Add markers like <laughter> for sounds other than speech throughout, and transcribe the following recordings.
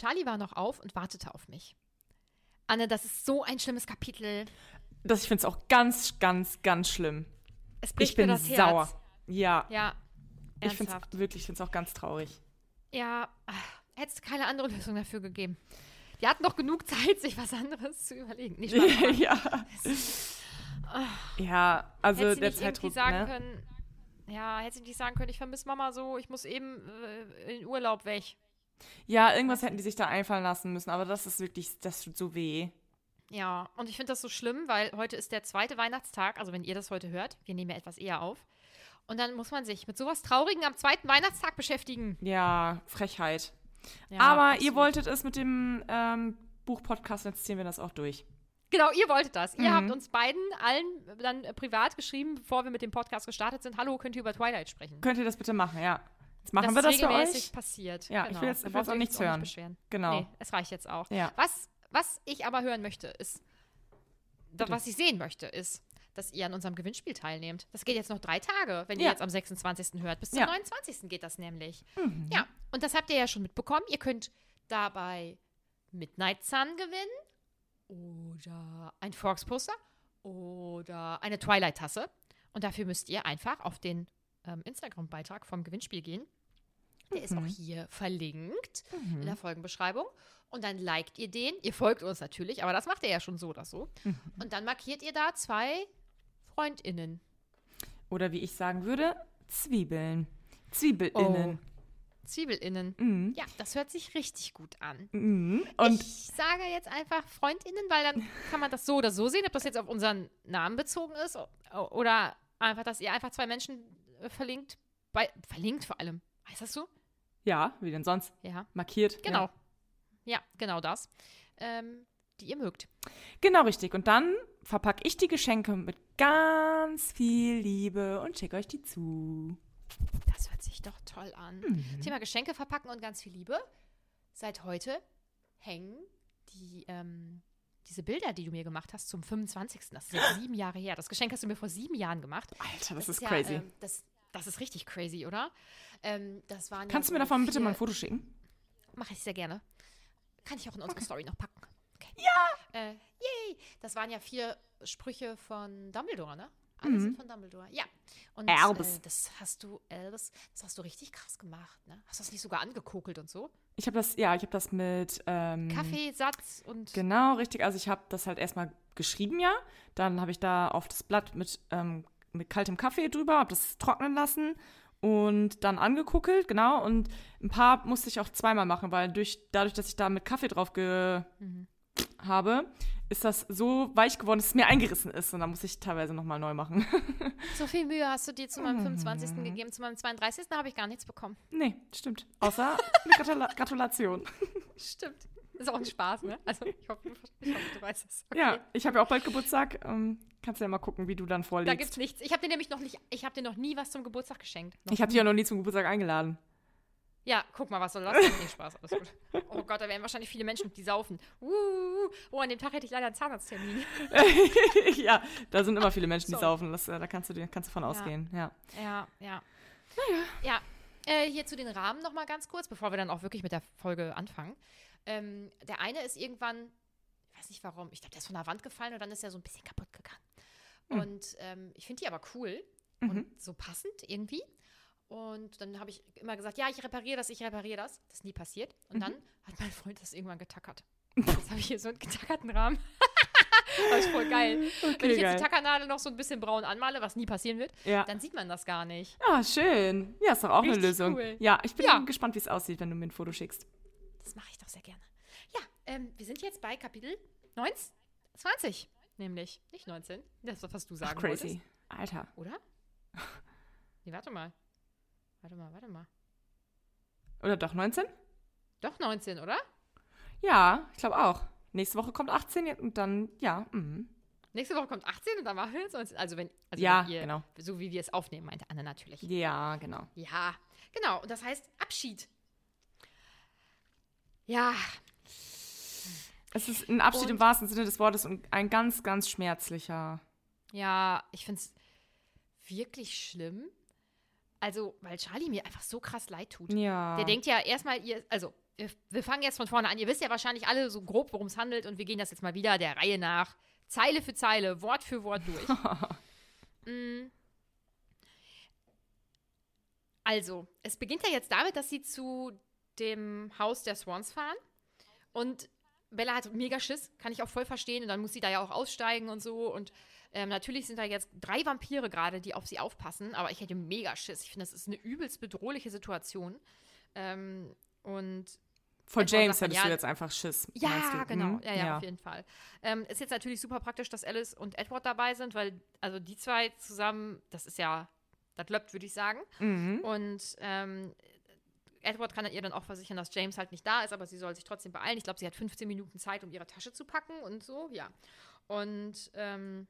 Charlie war noch auf und wartete auf mich. Anne, das ist so ein schlimmes Kapitel. Das, ich finde es auch ganz, ganz, ganz schlimm. Es bricht Ich bin mir das sauer. Herz. Ja. Ja, ich finde es wirklich, ich finde es auch ganz traurig. Ja, hätte es keine andere Lösung dafür gegeben. Die hatten noch genug Zeit, sich was anderes zu überlegen. Nicht wahr? <laughs> ja. Ja, also hätte der Zeitdruck, sagen ne? können, ja, hätte sie nicht sagen können, ich vermisse Mama so, ich muss eben äh, in Urlaub weg. Ja, irgendwas hätten die sich da einfallen lassen müssen, aber das ist wirklich, das tut so weh. Ja, und ich finde das so schlimm, weil heute ist der zweite Weihnachtstag, also wenn ihr das heute hört, wir nehmen ja etwas eher auf. Und dann muss man sich mit sowas Traurigen am zweiten Weihnachtstag beschäftigen. Ja, Frechheit. Ja, aber ihr absolut. wolltet es mit dem ähm, Buchpodcast, jetzt ziehen wir das auch durch. Genau, ihr wolltet das. Ihr Mhm. habt uns beiden allen dann privat geschrieben, bevor wir mit dem Podcast gestartet sind. Hallo, könnt ihr über Twilight sprechen? Könnt ihr das bitte machen, ja. Jetzt machen das wir das für euch. passiert. Ja, genau. ich will jetzt- Da ich will jetzt auch ihr nichts hören. Nicht beschweren. Genau. Nee, es reicht jetzt auch. Ja. Was, was ich aber hören möchte, ist, da, was ich sehen möchte, ist, dass ihr an unserem Gewinnspiel teilnehmt. Das geht jetzt noch drei Tage, wenn ihr Ja. jetzt am 26. hört. Bis zum Ja. 29. geht das nämlich. Ja, und das habt ihr ja schon mitbekommen. Ihr könnt dabei Midnight Sun gewinnen oder ein Forks-Poster oder eine Twilight-Tasse. Und dafür müsst ihr einfach auf den ähm, Instagram-Beitrag vom Gewinnspiel gehen. Der ist auch hier verlinkt in der Folgenbeschreibung. Und dann liked ihr den. Ihr folgt uns natürlich, aber das macht ihr ja schon so oder so. Und dann markiert ihr da zwei FreundInnen. Oder wie ich sagen würde, Zwiebeln. Zwiebelinnen. ZwiebelInnen. Mhm. Ja, das hört sich richtig gut an. Mhm. Und ich sage jetzt einfach FreundInnen, weil dann kann man das so oder so sehen, ob das jetzt auf unseren Namen bezogen ist oder einfach, dass ihr einfach zwei Menschen verlinkt. Bei, verlinkt vor allem. Heißt das so? ja, wie denn sonst? Ja. Markiert. Genau. Ja. Ja, genau das. Ähm, die ihr mögt. Genau richtig. Und dann verpacke ich die Geschenke mit ganz viel Liebe und schicke euch die zu. Das hört sich doch toll an. Mhm. Thema Geschenke verpacken und ganz viel Liebe. Seit heute hängen die, ähm, diese Bilder, die du mir gemacht hast, zum 25. Das ist jetzt sieben Jahre her. Das Geschenk hast du mir vor sieben Jahren gemacht. Alter, das, ist ja, crazy. ähm, das, das ist richtig crazy, oder? Ähm, das waren Kannst ja du mir davon bitte mal ein Foto schicken? Mache ich sehr gerne. Kann ich auch in unsere Story noch packen. Okay. Ja! Äh, yay! Das waren ja vier Sprüche von Dumbledore, ne? Alle sind von Dumbledore. Ja. Und Albus. Äh, das hast du, Albus, das hast du richtig krass gemacht, ne? Hast du das nicht sogar angekokelt und so? Ich habe das, ja, ich habe das mit ähm, Kaffeesatz und Genau, richtig. Also ich habe das halt erstmal geschrieben, ja. Dann habe ich da auf das Blatt mit, ähm, mit kaltem Kaffee drüber, habe das trocknen lassen und dann angekuckelt, genau. Und ein paar musste ich auch zweimal machen, weil durch, dadurch, dass ich da mit Kaffee drauf ge habe, ist das so weich geworden, dass es mir eingerissen ist. Und dann muss ich teilweise nochmal neu machen. <laughs> So viel Mühe hast du dir zu meinem 25. gegeben, zu meinem 32. habe ich gar nichts bekommen. nee, stimmt. Außer eine <laughs> Gratula Gratulation. Stimmt. Ist auch ein Spaß, ne? Also ich hoffe, ich hoffe du weißt es. Okay. Ja, ich habe ja auch bald Geburtstag. Ähm, kannst ja mal gucken, wie du dann Da vorlegst. gibt's nichts. Ich habe dir nämlich noch nicht, ich habe dir noch nie was zum Geburtstag geschenkt. Noch ich habe dich ja noch nie zum Geburtstag eingeladen. Ja, guck mal, was soll das? Nee, Spaß, alles gut. Oh Gott, da werden wahrscheinlich viele Menschen, die saufen. Uh, oh, an dem Tag hätte ich leider einen Zahnarzttermin. <laughs> ja, da sind immer viele Menschen, die So. saufen. Das, äh, da kannst du, dir- kannst du von ausgehen. Ja. Ja, ja. Naja. Ja, äh, hier zu den Rahmen noch mal ganz kurz, bevor wir dann auch wirklich mit der Folge anfangen. Ähm, der eine ist irgendwann, ich weiß nicht warum, ich glaube, der ist von der Wand gefallen und dann ist er so ein bisschen kaputt gegangen. Und ähm, ich finde die aber cool und so passend irgendwie. Und dann habe ich immer gesagt, ja, ich repariere das, ich repariere das. Das ist nie passiert. Und dann hat mein Freund das irgendwann getackert. Jetzt habe ich hier so einen getackerten Rahmen. <laughs> das ist voll geil. Wenn ich jetzt geil. die Tackernadel noch so ein bisschen braun anmale, was nie passieren wird, Ja. dann sieht man das gar nicht. Ah, schön. Ja, ist doch auch eine Richtig Lösung. cool. Ja, ich bin Ja. gespannt, wie es aussieht, wenn du mir ein Foto schickst. Das mache ich doch sehr gerne. Ja, ähm, wir sind jetzt bei Kapitel 19, 20, nämlich. Nicht 19. Das ist, was du sagen Ach, crazy. wolltest. Alter. Oder? <laughs> Nee, warte mal. Warte mal, warte mal. Oder doch 19? Doch 19, oder? Ja, ich glaube auch. Nächste Woche kommt 18 und dann, ja. Mhm. Nächste Woche kommt 18 und dann machen wir jetzt 19. Also wenn, also Ja, wenn ihr, genau. so wie wir es aufnehmen, meinte Anne natürlich. Ja, genau. Ja, genau. Und das heißt Abschied. Ja, Es ist ein Abschied Und- im wahrsten Sinne des Wortes und ein ganz, ganz schmerzlicher. ja, ich finde es wirklich schlimm. Also, weil Charlie mir einfach so krass leid tut. Ja. Der denkt ja erstmal, ihr, also, wir, fangen jetzt von vorne an. Ihr wisst ja wahrscheinlich alle so grob, worum es handelt und wir gehen das jetzt mal wieder der Reihe nach. Zeile für Zeile, Wort für Wort durch. <laughs> Mm. Also, es beginnt ja jetzt damit, dass sie zu dem Haus der Swans fahren und Bella hat mega Schiss, kann ich auch voll verstehen und dann muss sie da ja auch aussteigen und so und ähm, natürlich sind da jetzt drei Vampire gerade, die auf sie aufpassen, aber ich hätte mega Schiss. Ich finde, das ist eine übelst bedrohliche Situation. Ähm, und Vor James hättest du ja, jetzt einfach Schiss. ja, du? genau. Mhm. Ja, ja, auf jeden Fall. Ähm, ist jetzt natürlich super praktisch, dass Alice und Edward dabei sind, weil, also die zwei zusammen, das ist ja, das löppt, würde ich sagen. Mhm. Und ähm, Edward kann ihr dann auch versichern, dass James halt nicht da ist, aber sie soll sich trotzdem beeilen. Ich glaube, sie hat 15 Minuten Zeit, um ihre Tasche zu packen und so, ja. Und ähm,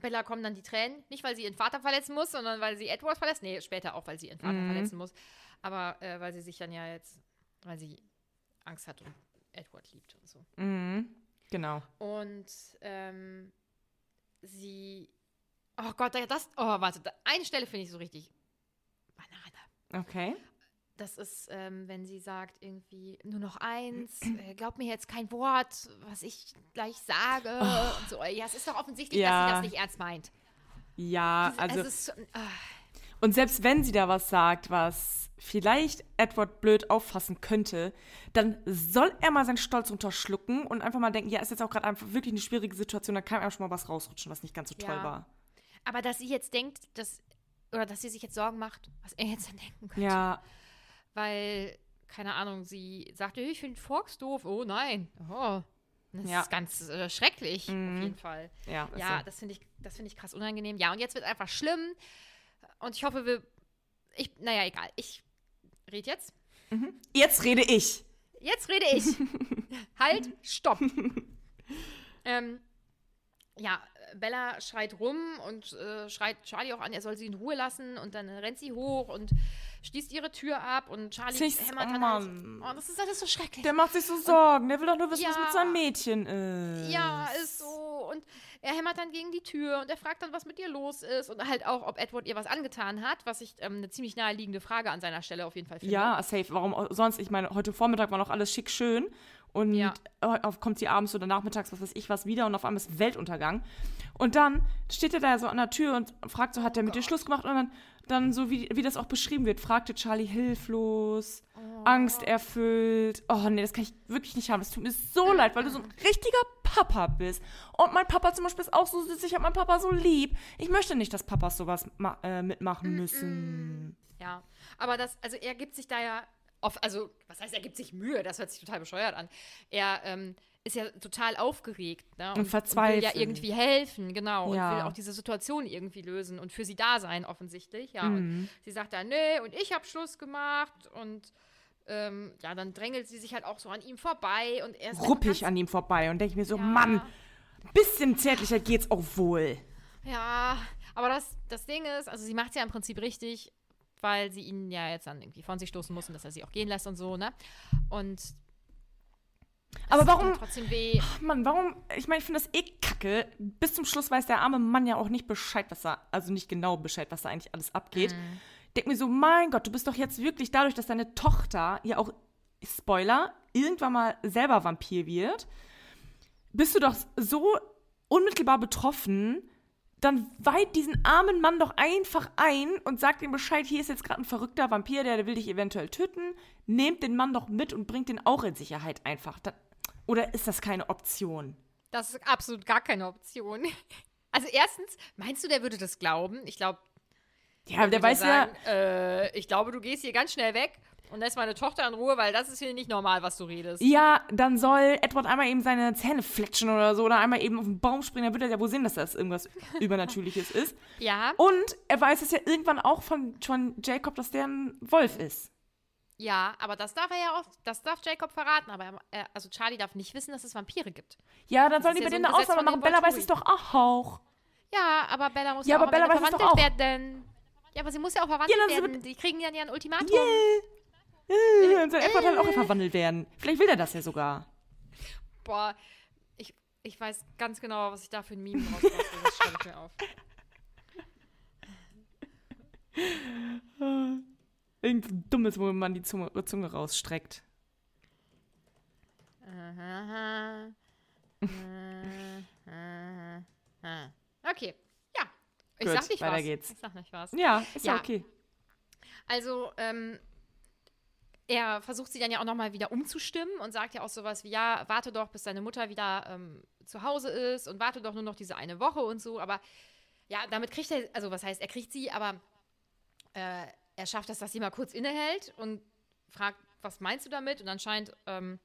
Bella kommen dann die Tränen, nicht weil sie ihren Vater verletzen muss, sondern weil sie Edward verlässt. Nee, später auch, weil sie ihren Vater Mhm. verletzen muss. Aber äh, weil sie sich dann ja jetzt, weil sie Angst hat und Edward liebt und so. Mhm. Genau. Und ähm, sie. Oh Gott, da- das. Oh, warte, eine Stelle finde ich so richtig. Banane. Okay. Das ist, ähm, wenn sie sagt, irgendwie nur noch eins, äh, glaub mir jetzt kein Wort, was ich gleich sage. Und so. Ja, es ist doch offensichtlich, dass Ja. sie das nicht ernst meint. Ja, also. es ist, ah, Und selbst wenn sie da was sagt, was vielleicht Edward blöd auffassen könnte, dann soll er mal seinen Stolz runterschlucken und einfach mal denken, ja, ist jetzt auch gerade einfach wirklich eine schwierige Situation, da kann einem schon mal was rausrutschen, was nicht ganz so toll Ja. war. aber dass sie jetzt denkt, dass. Oder dass sie sich jetzt Sorgen macht, was er jetzt dann <laughs> denken könnte. Ja, Weil, keine Ahnung, sie sagte, ich finde Forks doof. Oh nein. Oh. Das Ja. ist ganz äh, schrecklich, auf jeden Fall. ja. Ja, so. das finde ich, das finde ich krass unangenehm. Ja, und jetzt wird einfach schlimm. Und ich hoffe, wir. Ich, naja, egal. Ich rede jetzt. Jetzt rede ich. Jetzt rede ich. <laughs> halt, stopp. ähm, ja, Bella schreit rum und äh, schreit Charlie auch an, er soll sie in Ruhe lassen. Und dann rennt sie hoch und schließt ihre Tür ab. Und Charlie Siehst- hämmert oh dann Mann. halt. Oh, das ist alles so schrecklich. Der macht sich so Sorgen, der will doch nur wissen, was Ja. mit seinem Mädchen ist. Ja, ist so. Und er hämmert dann gegen die Tür und er fragt dann, was mit ihr los ist. Und halt auch, ob Edward ihr was angetan hat, was ich ähm, eine ziemlich naheliegende Frage an seiner Stelle auf jeden Fall finde. Ja, safe. Warum sonst? Ich meine, heute Vormittag war noch alles schick schön. Und Ja. kommt sie abends oder nachmittags, was weiß ich was, wieder und auf einmal ist Weltuntergang. Und dann steht er da so an der Tür und fragt so, hat er mit dir Schluss gemacht? Und dann, dann so, wie, wie das auch beschrieben wird, fragte Charlie hilflos, angsterfüllt. Oh nee, das kann ich wirklich nicht haben. Das tut mir so leid, weil du so ein richtiger Papa bist. Und mein Papa zum Beispiel ist auch so süß. Ich habe meinen Papa so lieb. Ich möchte nicht, dass Papas sowas äh, mitmachen müssen. Ja, aber das, also er gibt sich da ja, auf, also was heißt, er gibt sich Mühe, das hört sich total bescheuert an. Er, ähm, ist ja total aufgeregt ne? Und will ja verzweifelt. irgendwie helfen, genau. Ja. Und will auch diese Situation irgendwie lösen und für sie da sein, offensichtlich. Ja, Mhm. und sie sagt dann, nee, und ich habe Schluss gemacht und ähm, ja, dann drängelt sie sich halt auch so an ihm vorbei und er ist Ruppig an ihm vorbei und denke mir so, Ja. Mann, bisschen zärtlicher geht's auch wohl. Ja, aber das, das Ding ist, also sie macht es ja im Prinzip richtig, weil sie ihn ja jetzt dann irgendwie von sich stoßen muss und dass er sie auch gehen lässt und so, ne? Und Aber warum, trotzdem weh. Mann, warum, ich meine, ich finde das eh kacke. Bis zum Schluss weiß der arme Mann ja auch nicht Bescheid, was da, also nicht genau Bescheid, was da eigentlich alles abgeht. Mhm. Denk mir so, mein Gott, du bist doch jetzt wirklich dadurch, dass deine Tochter ja auch, Spoiler, irgendwann mal selber Vampir wird, bist du doch so unmittelbar betroffen, dann weiht diesen armen Mann doch einfach ein und sagt ihm Bescheid, hier ist jetzt gerade ein verrückter Vampir, der will dich eventuell töten. Nehmt den Mann doch mit und bringt den auch in Sicherheit einfach. Da, oder ist das keine Option? Das ist absolut gar keine Option. <laughs> Also erstens, meinst du, der würde das glauben? Ich glaube, Ja, der weiß ja, Äh, ich glaube, du gehst hier ganz schnell weg und lässt meine Tochter in Ruhe, weil das ist hier nicht normal, was du redest. ja, dann soll Edward einmal eben seine Zähne fletschen oder so oder einmal eben auf den Baum springen, dann wird er ja wohl sehen, dass das irgendwas <laughs> Übernatürliches ist. Ja, Und er weiß es ja irgendwann auch von, von Jacob, dass der ein Wolf ist. ja, aber das darf er ja auch, das darf Jacob verraten, aber er, also Charlie darf nicht wissen, dass es Vampire gibt. Ja, dann sollen die bei denen eine Ausnahme machen. Bella weiß es doch auch. Ja, aber Bella muss Ja, ja, aber auch Bella verwandelt auch. werden. Ja, aber sie muss ja auch verwandelt Ja, werden. Die kriegen dann ja ein Ultimatum. Äh, Dann soll Edward halt auch verwandelt werden. Vielleicht will er das ja sogar. Boah, ich, ich weiß ganz genau, was ich da für ein Meme rausbastle. Das schreibe ich mir auf. Irgend so dummes, wo man die Zunge, Zunge rausstreckt. Aha. Aha. Okay, ja. Ich Gut, sag nicht weiter was. geht's. Ich sag nicht was. Ja, ist ja, Ja. okay. Also, ähm, er versucht sie dann ja auch nochmal wieder umzustimmen und sagt ja auch sowas wie, ja, warte doch, bis deine Mutter wieder ähm, zu Hause ist und warte doch nur noch diese eine Woche und so. Aber ja, damit kriegt er, also was heißt, er kriegt sie, aber äh, er schafft es, dass sie mal kurz innehält und fragt, was meinst du damit? Und anscheinend ähm,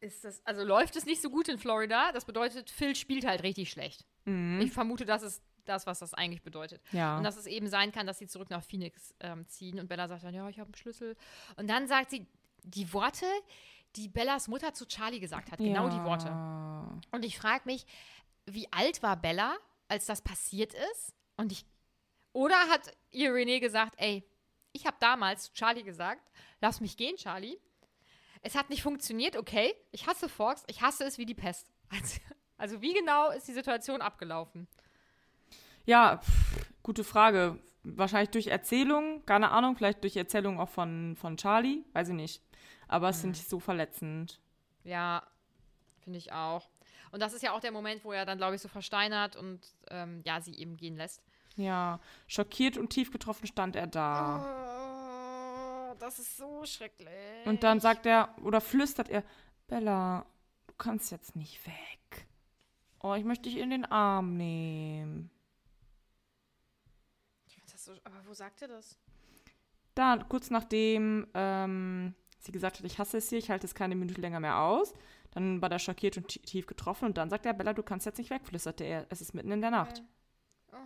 ist das, also läuft es nicht so gut in Florida. Das bedeutet, Phil spielt halt richtig schlecht. Ich vermute, das ist das, was das eigentlich bedeutet. Ja. Und dass es eben sein kann, dass sie zurück nach Phoenix ähm, ziehen. Und Bella sagt dann, ja, ich habe einen Schlüssel. Und dann sagt sie die Worte, die Bellas Mutter zu Charlie gesagt hat. Genau die Worte. Und ich frage mich, wie alt war Bella, als das passiert ist? Und ich. Oder hat ihr René gesagt, ey, ich habe damals zu Charlie gesagt, lass mich gehen, Charlie. Es hat nicht funktioniert, okay. Ich hasse Forks, ich hasse es wie die Pest. <laughs> Also, also wie genau ist die Situation abgelaufen? Ja, pff, gute Frage. Wahrscheinlich durch Erzählung, keine Ahnung, vielleicht durch Erzählung auch von, von Charlie, weiß ich nicht. Aber es sind nicht so verletzend. Ja, finde ich auch. Und das ist ja auch der Moment, wo er dann, glaube ich, so versteinert und ähm, ja, sie eben gehen lässt. Ja, schockiert und tief getroffen stand er da. Oh, das ist so schrecklich. Und dann sagt er, oder flüstert er, Bella, du kannst jetzt nicht weg. Oh, ich möchte dich in den Arm nehmen. So, aber wo sagt er das? Da, kurz nachdem ähm, sie gesagt hat, ich hasse es hier, ich halte es keine Minute länger mehr aus. Dann war er schockiert und ti- tief getroffen und dann sagt er, Bella, du kannst jetzt nicht weg, flüsterte er. Es ist mitten in der Nacht. Oh,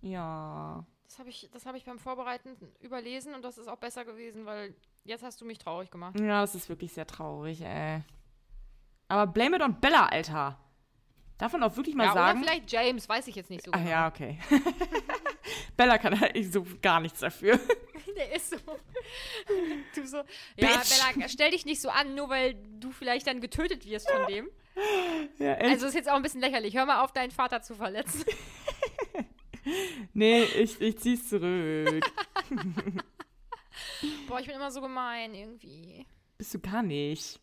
Ja. das habe ich, das hab ich beim Vorbereiten überlesen und das ist auch besser gewesen, weil jetzt hast du mich traurig gemacht. Ja, das ist wirklich sehr traurig, ey. Aber blame it on Bella, Alter. Darf man auch wirklich mal ja, sagen. oder vielleicht James, weiß ich jetzt nicht so Ah genau. ja, okay. <laughs> Bella kann halt so gar nichts dafür. <laughs> Der ist so. Du so. <laughs> Ja, Bitch. Bella, stell dich nicht so an, nur weil du vielleicht dann getötet wirst von dem. Ja, echt. Also ist jetzt auch ein bisschen lächerlich. Hör mal auf, deinen Vater zu verletzen. nee, ich, ich zieh's zurück. Boah, ich bin immer so gemein irgendwie. Bist du gar nicht.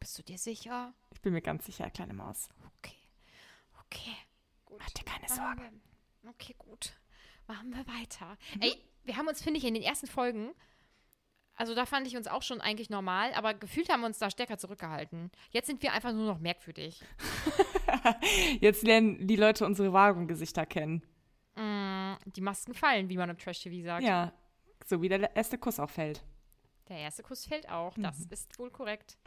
Bist du dir sicher? Ich bin mir ganz sicher, kleine Maus. Okay. Okay. Gut. Mach dir keine Sorgen. Okay, gut. Machen wir weiter. Mhm. Ey, wir haben uns, finde ich, in den ersten Folgen, also da fand ich uns auch schon eigentlich normal, aber gefühlt haben wir uns da stärker zurückgehalten. Jetzt sind wir einfach nur noch merkwürdig. <laughs> Jetzt lernen die Leute unsere wahren Gesichter kennen. Mm, die Masken fallen, wie man im Trash-TV sagt. Ja, so wie der erste Kuss auch fällt. Der erste Kuss fällt auch. Das Mhm. ist wohl korrekt.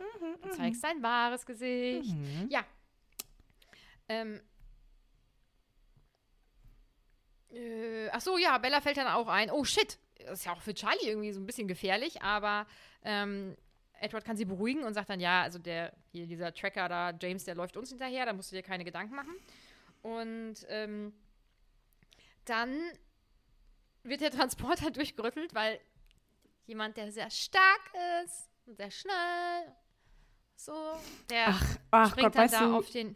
Du zeigst dein wahres Gesicht. Mhm. Ja. Ähm. Äh, ach so, ja, Bella fällt dann auch ein. Oh, shit. Das ist ja auch für Charlie irgendwie so ein bisschen gefährlich, aber ähm, Edward kann sie beruhigen und sagt dann, ja, also der, hier dieser Tracker da, James, der läuft uns hinterher, da musst du dir keine Gedanken machen. Und ähm, dann wird der Transporter <laughs> durchgerüttelt, weil jemand, der sehr stark ist und sehr schnell, so, der Ach, ach springt Gott, dann weißt da du, auf den.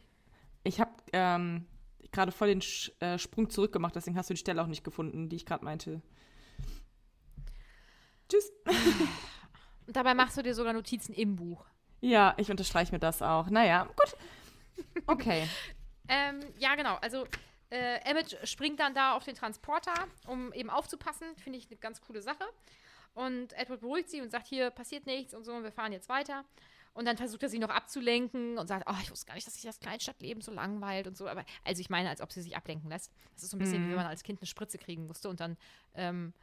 ich habe ähm, gerade voll den Sch äh, Sprung zurückgemacht, deswegen hast du die Stelle auch nicht gefunden, die ich gerade meinte. Tschüss. Und <laughs> dabei machst du dir sogar Notizen im Buch. Ja, ich unterstreiche mir das auch. Naja, gut. Okay. <laughs> Ähm, ja, genau. Also, äh, Emmett springt dann da auf den Transporter, um eben aufzupassen. Finde ich eine ganz coole Sache. Und Edward beruhigt sie und sagt, hier passiert nichts und so, und wir fahren jetzt weiter. Und dann versucht er sie noch abzulenken und sagt, oh, ich wusste gar nicht, dass sich das Kleinstadtleben so langweilt und so. Aber, also ich meine, als ob sie sich ablenken lässt. Das ist so ein bisschen wie wenn man als Kind eine Spritze kriegen musste und dann ähm,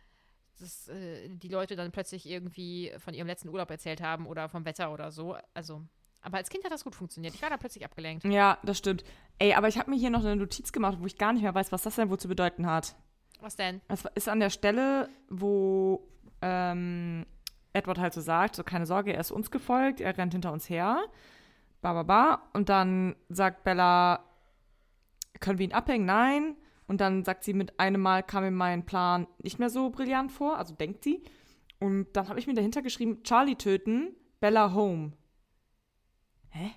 das, äh, die Leute dann plötzlich irgendwie von ihrem letzten Urlaub erzählt haben oder vom Wetter oder so. Also, aber als Kind hat das gut funktioniert. Ich war da plötzlich abgelenkt. Ja, das stimmt. Ey, aber ich habe mir hier noch eine Notiz gemacht, wo ich gar nicht mehr weiß, was das denn wohl zu bedeuten hat. Was denn? Es ist an der Stelle, wo ähm, Edward halt so sagt, so keine Sorge, er ist uns gefolgt, er rennt hinter uns her, ba, ba, ba. Und dann sagt Bella, können wir ihn abhängen? Nein. Und dann sagt sie, mit einem Mal kam mir mein Plan nicht mehr so brillant vor, also denkt sie. Und dann habe ich mir dahinter geschrieben, Charlie töten, Bella home. Hä?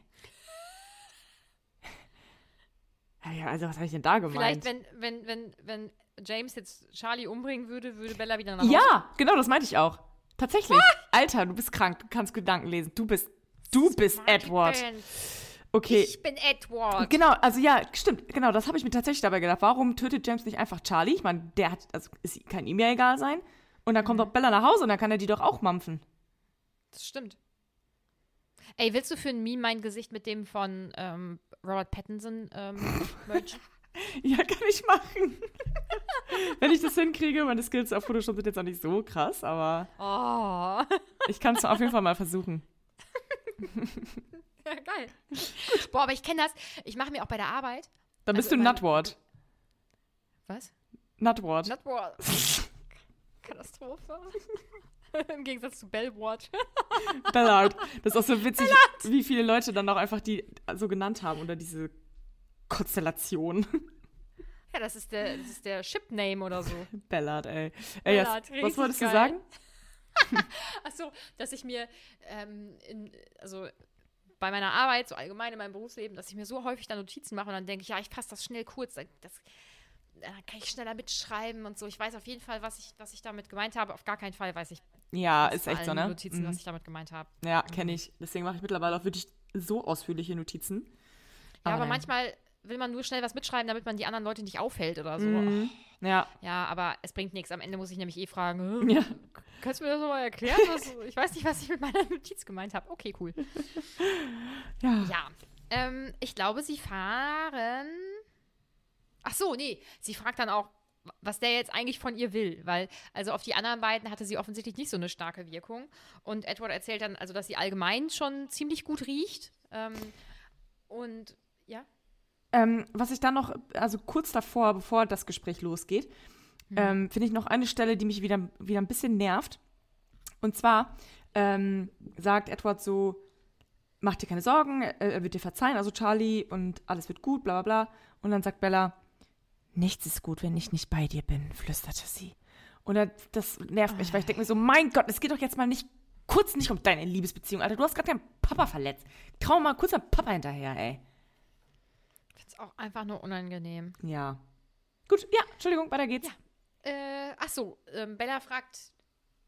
Ja, also was habe ich denn da gemeint? Vielleicht, wenn, wenn, wenn, wenn James jetzt Charlie umbringen würde, würde Bella wieder nach Hause. Ja, genau, das meinte ich auch. Tatsächlich. Alter, du bist krank, du kannst Gedanken lesen. Du bist, du bist Edward. Okay. Ich bin Edward. Genau, also ja, stimmt, genau, das habe ich mir tatsächlich dabei gedacht. Warum tötet James nicht einfach Charlie? Ich meine, der hat, also es kann ihm ja egal sein. Und dann kommt doch Bella nach Hause und dann kann er die doch auch mampfen. Das stimmt. Ey, willst du für ein Meme mein Gesicht mit dem von ähm, Robert Pattinson ähm, <laughs> mergen? Ja, kann ich machen. <laughs> Wenn ich das hinkriege, meine Skills auf Photoshop sind jetzt auch nicht so krass, aber Oh. ich kann es auf jeden Fall mal versuchen. <laughs> Ja, geil. Boah, aber ich kenne das. Ich mache mir auch bei der Arbeit. Dann bist Also du Nutward. Was? Nutward. Nutward. Katastrophe. <laughs> Im Gegensatz zu Bellward. <laughs> Ballard. Das ist auch so witzig, wie viele Leute dann auch einfach die so genannt haben oder diese Konstellation. <laughs> Ja, das ist der, das ist der Ship-Name oder so. Ballard, ey. ey yes. Ballard, Was richtig wolltest du geil. sagen? Ach so, dass ich mir, ähm, in, also bei meiner Arbeit, so allgemein in meinem Berufsleben, dass ich mir so häufig da Notizen mache und dann denke ich, ja, ich fasse das schnell kurz, dann- das, dann kann ich schneller mitschreiben und so. Ich weiß auf jeden Fall, was ich, was ich damit gemeint habe. Auf gar keinen Fall weiß ich Ja, aus ist echt so, ne? Notizen, Mhm. was ich damit gemeint habe. Ja, kenne ich. Deswegen mache ich mittlerweile auch wirklich so ausführliche Notizen. Ja, aber nein. manchmal will man nur schnell was mitschreiben, damit man die anderen Leute nicht aufhält oder so. Mhm. Ja. Ja, aber es bringt nichts. Am Ende muss ich nämlich eh fragen, Ja. kannst du mir das nochmal erklären? Was, ich weiß nicht, was ich mit meiner <laughs> Notiz gemeint habe. Okay, cool. Ja. Ja. Ähm, ich glaube, sie fahren. Ach so, nee. Sie fragt dann auch, was der jetzt eigentlich von ihr will. Weil, also auf die anderen beiden hatte sie offensichtlich nicht so eine starke Wirkung. Und Edward erzählt dann, also, dass sie allgemein schon ziemlich gut riecht. Ähm, und ja. Ähm, was ich dann noch, also kurz davor, bevor das Gespräch losgeht, ähm, finde ich noch eine Stelle, die mich wieder, wieder ein bisschen nervt. Und zwar ähm, sagt Edward so, mach dir keine Sorgen, er, er wird dir verzeihen, also Charlie, und alles wird gut, bla bla bla. Und dann sagt Bella, nichts ist gut, wenn ich nicht bei dir bin, flüsterte sie. Und das nervt mich, weil ich denke mir so, mein Gott, es geht doch jetzt mal nicht, kurz nicht um deine Liebesbeziehung, Alter. Du hast gerade deinen Papa verletzt. Trau mal kurz deinen Papa hinterher, ey. Ich finde es auch einfach nur unangenehm. Ja. Gut, ja, Entschuldigung, weiter geht's. Äh, ach so, ähm, Bella fragt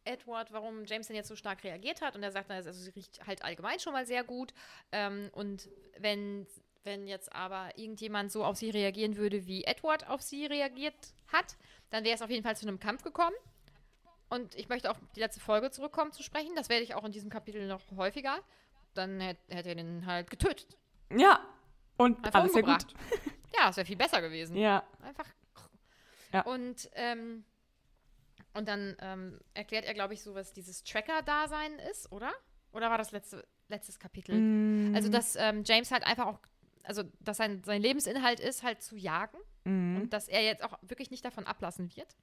Edward, warum James denn jetzt so stark reagiert hat. Und er sagt, also sie riecht halt allgemein schon mal sehr gut. Ähm, und wenn, wenn jetzt aber irgendjemand so auf sie reagieren würde, wie Edward auf sie reagiert hat, dann wäre es auf jeden Fall zu einem Kampf gekommen. Und ich möchte auf die letzte Folge zurückkommen zu sprechen. Das werde ich auch in diesem Kapitel noch häufiger. Dann hätte hätte er den halt getötet. Ja. Und Einfach alles sehr gut. umgebracht. Ja, das wäre viel besser gewesen. Ja. Einfach. Ja. Und ähm, Und dann ähm, erklärt er, glaube ich, so, was dieses Tracker-Dasein ist, oder? Oder war das letzte, letztes Kapitel? Mm. Also, dass ähm, James halt einfach auch, also, dass sein, sein Lebensinhalt ist, halt zu jagen. Mhm. Und dass er jetzt auch wirklich nicht davon ablassen wird.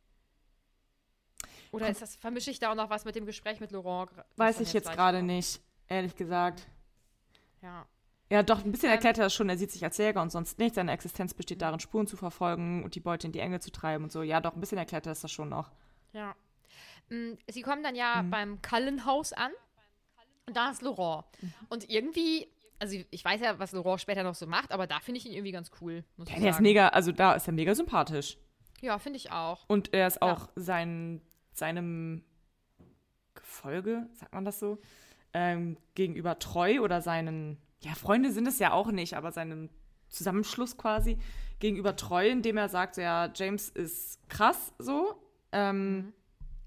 Oder ist das, vermische ich da auch noch was mit dem Gespräch mit Laurent? Weiß ich jetzt gerade nicht, ehrlich gesagt. Ja. Ja, doch, ein bisschen Ähm. erklärt er das schon. Er sieht sich als Jäger und sonst nicht. Seine Existenz besteht darin, Spuren zu verfolgen und die Beute in die Enge zu treiben und so. Ja, doch, ein bisschen erklärt er das schon noch. Ja. Mm, Sie kommen dann ja beim Kallenhaus an. Und da ist Laurent. Und irgendwie, also ich weiß ja, was Laurent später noch so macht, aber da finde ich ihn irgendwie ganz cool. Muss Ja, ich der ist mega, also da ist er mega sympathisch. Ja, finde ich auch. Und er ist Ja. auch sein, seinem Gefolge, sagt man das so, ähm, gegenüber treu oder seinen, ja, Freunde sind es ja auch nicht, aber seinem Zusammenschluss quasi gegenüber treu, indem er sagt, so, ja, James ist krass so. Ähm,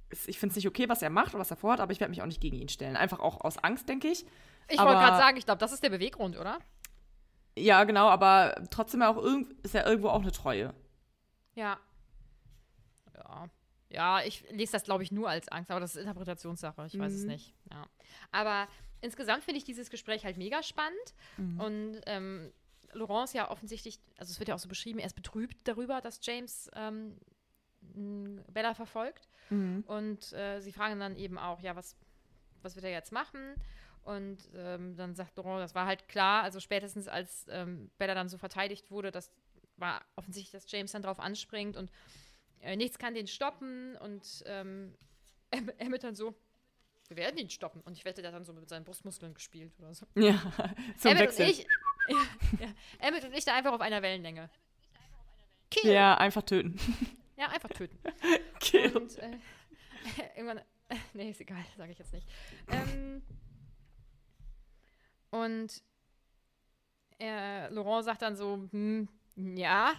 ist- Ich finde es nicht okay, was er macht oder was er vorhat, aber ich werde mich auch nicht gegen ihn stellen. Einfach auch aus Angst, denke ich. Ich wollte gerade sagen, ich glaube, das ist der Beweggrund, oder? Ja, genau, aber trotzdem auch ist ja irgendwo auch eine Treue. Ja. Ja. Ja, ich lese das, glaube ich, nur als Angst, aber das ist Interpretationssache. Ich weiß es Mhm. nicht. Ja. Aber insgesamt finde ich dieses Gespräch halt mega spannend. Mhm. Und ähm, Laurent ist ja offensichtlich, also es wird ja auch so beschrieben, er ist betrübt darüber, dass James ähm, Bella verfolgt. Mhm. Und äh, sie fragen dann eben auch, ja, was, was wird er jetzt machen? Und ähm, dann sagt Laurent, das war halt klar, also spätestens als ähm, Bella dann so verteidigt wurde, das war offensichtlich, dass James dann drauf anspringt und äh, nichts kann den stoppen und ähm, <laughs> Em- Emmett dann so, wir werden ihn stoppen. Und ich wette, der hat dann so mit seinen Brustmuskeln gespielt oder so. Ja, <laughs> zum Emmett Wechsel. und ich, <laughs> ja, ja, Emmett und ich da einfach auf einer Wellenlänge. Kill. Ja, einfach töten. Ja, einfach töten. Kill. Und äh, irgendwann. Äh, nee, ist egal, sage ich jetzt nicht. Ähm, und äh, Laurent sagt dann so: hm, Ja,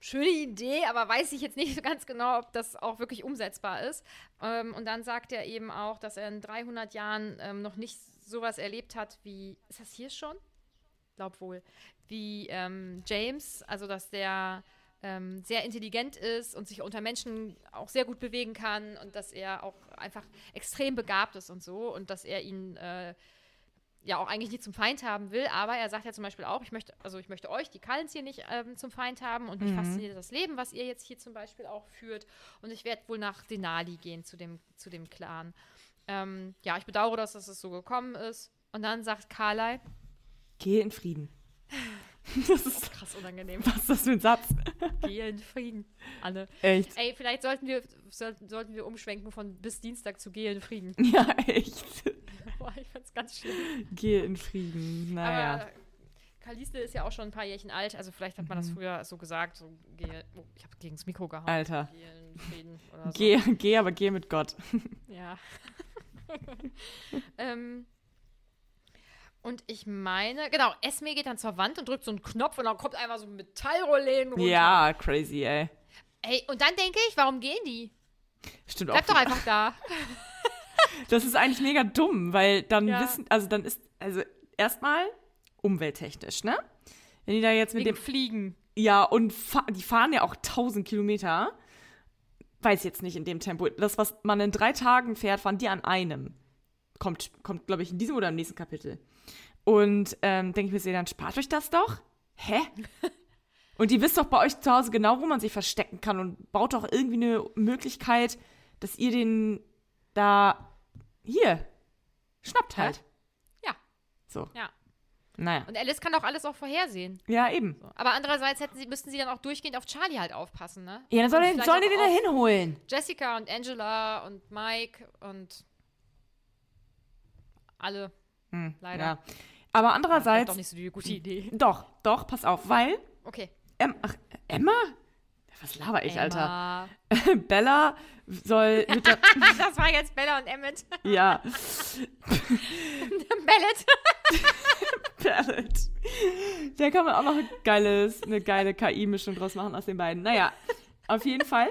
schöne Idee, aber weiß ich jetzt nicht so ganz genau, ob das auch wirklich umsetzbar ist. Ähm, und dann sagt er eben auch, dass er in 300 Jahren ähm, noch nicht sowas erlebt hat wie. Ist das hier schon? Glaub wohl. Wie ähm, James, also dass der ähm, sehr intelligent ist und sich unter Menschen auch sehr gut bewegen kann und dass er auch einfach extrem begabt ist und so und dass er ihn äh, ja auch eigentlich nicht zum Feind haben will, aber er sagt ja zum Beispiel auch, ich möchte, also ich möchte euch, die Kallens hier nicht ähm, zum Feind haben und mich fasziniert das Leben, was ihr jetzt hier zum Beispiel auch führt und ich werde wohl nach Denali gehen zu dem, zu dem Clan. Ähm, ja, ich bedauere, dass es so gekommen ist. Und dann sagt Carly, Geh in Frieden. <laughs> Das ist, <laughs> krass unangenehm, was ist das für ein Satz? <laughs> gehe in Frieden, Anne. Echt? Ey, vielleicht sollten wir, sollten, sollten wir umschwenken von bis Dienstag zu Gehe in Frieden. Ja, echt. Boah, ich find's ganz schlimm. Geh in Frieden. Naja. Aber Kaliste ist ja auch schon ein paar Jährchen alt, also vielleicht hat man Mhm. das früher so gesagt, so gehe, oh, ich habe gegen das Mikro gehauen. Alter. Gehe in Frieden oder so. Geh, geh, aber geh mit Gott. <laughs> Ja. <laughs> ähm, und ich meine, genau, Esme geht dann zur Wand und drückt so einen Knopf und dann kommt einfach so ein Metallrollläden runter. Ja, crazy, ey. Ey, und dann denke ich, warum gehen die? Stimmt Bleib auch. doch einfach da. <laughs> Das ist eigentlich mega dumm, weil dann Ja. wissen, also dann ist, also erstmal umwelttechnisch, ne? Wenn die da jetzt mit Wegen dem, Fliegen. ja, und fa die fahren ja auch 1000 Kilometer. Weiß jetzt nicht in dem Tempo. Das, was man in drei Tagen fährt, fahren die an einem. Kommt, kommt glaube ich, in diesem oder im nächsten Kapitel. Und ähm, denke ich mir, dann spart euch das doch. Hä? <laughs> Und ihr wisst doch bei euch zu Hause genau, wo man sich verstecken kann und baut doch irgendwie eine Möglichkeit, dass ihr den da hier schnappt halt. Ja, So. ja. Naja. Und Alice kann doch alles auch vorhersehen. Ja, eben. Aber andererseits hätten sie, müssten sie dann auch durchgehend auf Charlie halt aufpassen, ne? Ja, dann soll Und vielleicht sollen die den da hinholen. Jessica und Angela und Mike und alle. Hm, Leider. Ja. Aber Das ist andererseits. doch nicht so die gute Idee. Doch, doch, pass auf, weil. Okay. Em, ach, Emma? Was laber ich, Alter? Emma. <laughs> Bella soll <laughs> mit der. das war jetzt Bella und Emmett. <laughs> ja, Bellet. Ballad. Da kann man auch noch ein geiles, eine geile KI-Mischung draus machen aus den beiden. Naja, auf jeden Fall,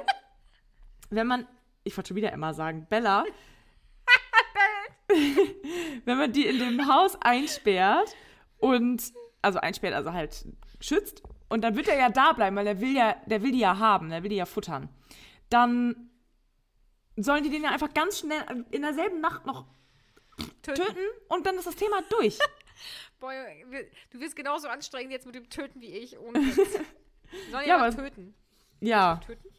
wenn man. Ich wollte schon wieder Emma sagen. Bella. wenn man die in dem Haus einsperrt und. Also einsperrt, also halt schützt. Und dann wird er ja da bleiben, weil er will ja, der will die ja haben, der will die ja futtern. Dann sollen die den ja einfach ganz schnell in derselben Nacht noch töten und dann ist das Thema durch. <laughs> Boy, du wirst genauso anstrengend jetzt mit dem Töten wie ich. Ohne. Sollen Ja, aber- töten. Ja, Töten?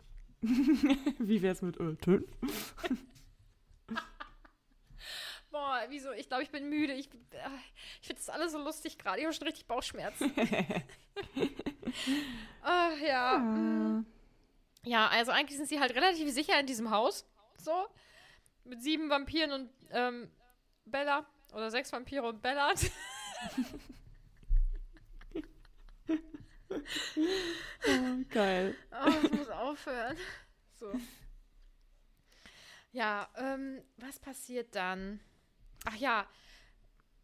<laughs> wie wär's mit äh, töten? <laughs> Boah, wieso? Ich glaube, ich bin müde. Ich, äh, ich finde das alles so lustig gerade. Ich habe schon richtig Bauchschmerzen. Ach ja. Ja, also eigentlich sind sie halt relativ sicher in diesem Haus. So. Mit sieben Vampiren und ähm, Bella. Oder sechs Vampire und Bella. <laughs> Geil. Oh, ich muss aufhören. So. Ja, ähm, was passiert dann? Ach ja,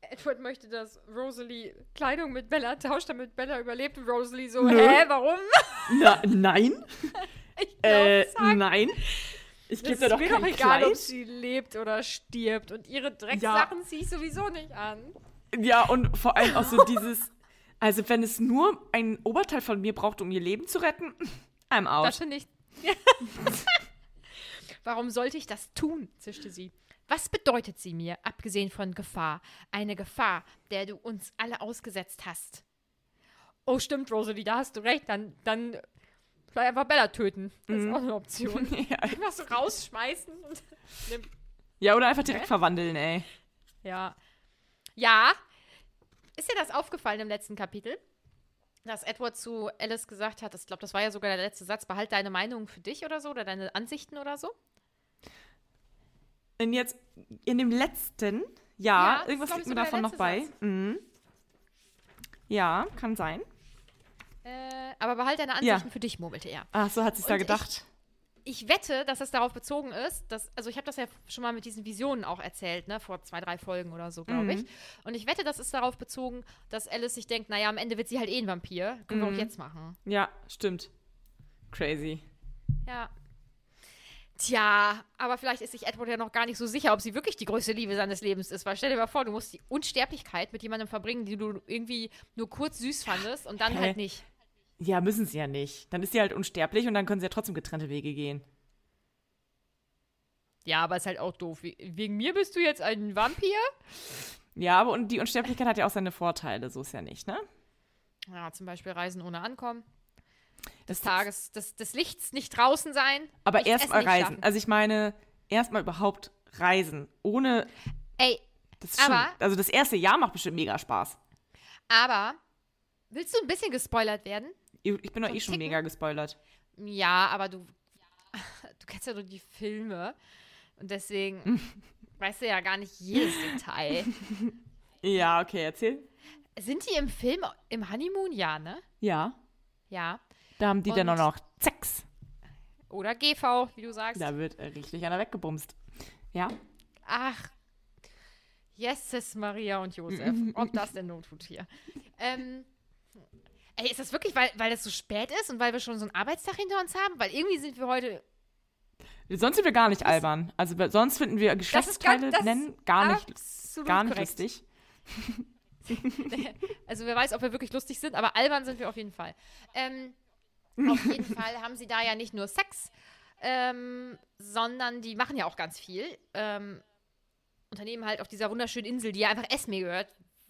Edward möchte, dass Rosalie Kleidung mit Bella tauscht, damit Bella überlebt. Und Rosalie so, Nö. hä, warum? <laughs> Na, nein? Ich Äh, glaub, sag, nein. Ich gebe dir ist doch mir kein doch egal, ob Kleid. sie lebt oder stirbt. Und ihre Drecksachen ziehe ich sowieso nicht an. Ja, und vor allem auch so <laughs> dieses, also wenn es nur ein Oberteil von mir braucht, um ihr Leben zu retten, <laughs> I'm Das out. finde ich. Warum sollte ich das tun? zischte sie. Was bedeutet sie mir, abgesehen von Gefahr? Eine Gefahr, der du uns alle ausgesetzt hast. Oh, stimmt, Rosalie, da hast du recht. Dann, dann vielleicht einfach Bella töten. Das ist auch eine Option. <laughs> Ja. Einfach so rausschmeißen und. ja, oder einfach direkt verwandeln, ey. Ja. Ja. Ist dir das aufgefallen im letzten Kapitel? Dass Edward zu Alice gesagt hat, ich glaube, das war ja sogar der letzte Satz, behalt deine Meinung für dich oder so, oder deine Ansichten oder so. Und jetzt in dem letzten, Ja, ja, das irgendwas liegt mir davon noch bei. Mhm. Ja, kann sein. Äh, aber behalt deine Ansichten für dich, murmelte er. Ach, so hat sich da Und ich- gedacht. Ich wette, dass es darauf bezogen ist, dass, also ich habe das ja schon mal mit diesen Visionen auch erzählt, ne, vor zwei, drei Folgen oder so, glaube ich. Und ich wette, das ist darauf bezogen, dass Alice sich denkt, naja, am Ende wird sie halt eh ein Vampir. Können wir auch jetzt machen. Ja, stimmt. Crazy. Ja. Tja, aber vielleicht ist sich Edward ja noch gar nicht so sicher, ob sie wirklich die größte Liebe seines Lebens ist. Weil stell dir mal vor, du musst die Unsterblichkeit mit jemandem verbringen, die du irgendwie nur kurz süß fandest und dann Hä? halt nicht. Ja, müssen sie ja nicht. Dann ist sie halt unsterblich und dann können sie ja trotzdem getrennte Wege gehen. Ja, aber ist halt auch doof. We- Wegen mir bist du jetzt ein Vampir? Ja, aber und die Unsterblichkeit hat ja auch seine Vorteile, so ist ja nicht, ne? Ja, zum Beispiel Reisen ohne Ankommen. Des Tages, des, des Lichts nicht draußen sein. Aber erstmal reisen. schlafen. Also ich meine, erstmal überhaupt reisen. Ohne. Ey, Das ist schon, Aber- also das erste Jahr macht bestimmt mega Spaß. aber willst du ein bisschen gespoilert werden? Ich bin doch eh schon ticken? mega gespoilert. Ja, aber du, <laughs> du kennst ja nur die Filme. Und deswegen <laughs> weißt du ja gar nicht jedes Detail. <laughs> Ja, okay, erzähl. Sind die im Film im Honeymoon? Ja, ne? Ja. Ja. Da haben die dann auch Und- noch Sex. Oder GV, wie du sagst. Da wird richtig einer weggebumst. Ja. Ach. Jesus, Maria und Josef. <laughs> Ob das denn Not tut hier. Ähm, ey, ist das wirklich, weil, weil es so spät ist und weil wir schon so einen Arbeitstag hinter uns haben? Weil irgendwie sind wir heute. Sonst sind wir gar nicht albern. Also sonst finden wir Das Geschlechtsteile das nennen gar nicht, gar nicht korrekt. lustig. <laughs> Also wer weiß, ob wir wirklich lustig sind, aber albern sind wir auf jeden Fall. Ähm, auf jeden Fall haben sie da ja nicht nur Sex, ähm, sondern die machen ja auch ganz viel. Ähm, unternehmen halt auf dieser wunderschönen Insel, die ja einfach Esme gehört.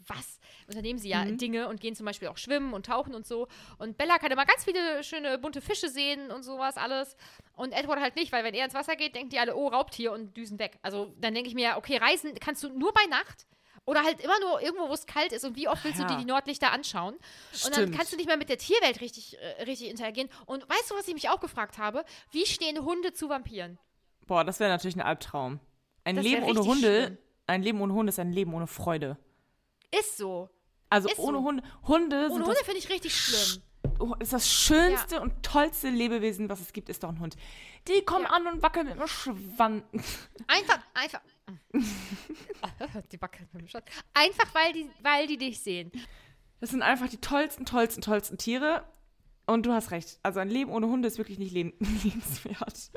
Was? Unternehmen sie ja Dinge und gehen zum Beispiel auch schwimmen und tauchen und so. Und Bella kann immer ganz viele schöne bunte Fische sehen und sowas alles. Und Edward halt nicht, weil wenn er ins Wasser geht, denken die alle, oh, Raubtier und düsen weg. Also dann denke ich mir, okay, reisen kannst du nur bei Nacht. Oder halt immer nur irgendwo, wo es kalt ist. Und wie oft willst du Ja. dir die Nordlichter anschauen? Und dann Stimmt. kannst du nicht mehr mit der Tierwelt richtig, äh, richtig interagieren. Und weißt du, was ich mich auch gefragt habe? Wie stehen Hunde zu Vampiren? Boah, das wäre natürlich ein Albtraum. Ein Das Leben ohne Hunde, schlimm. ein Leben ohne Hunde ist ein Leben ohne Freude. Ist so. Also Ist ohne so. Hunde, Hunde Ohne sind Hunde finde ich richtig schlimm. oh, ist das schönste und tollste Lebewesen, was es gibt, ist doch ein Hund. Die kommen Ja. an und wackeln mit dem Schwanz. <laughs> Einfach, einfach. <laughs> die wackelt mit dem Schwanz. Einfach, weil die, weil die dich sehen. Das sind einfach die tollsten, tollsten, tollsten Tiere. Und du hast recht. Also ein Leben ohne Hunde ist wirklich nicht leben <laughs> lebenswert.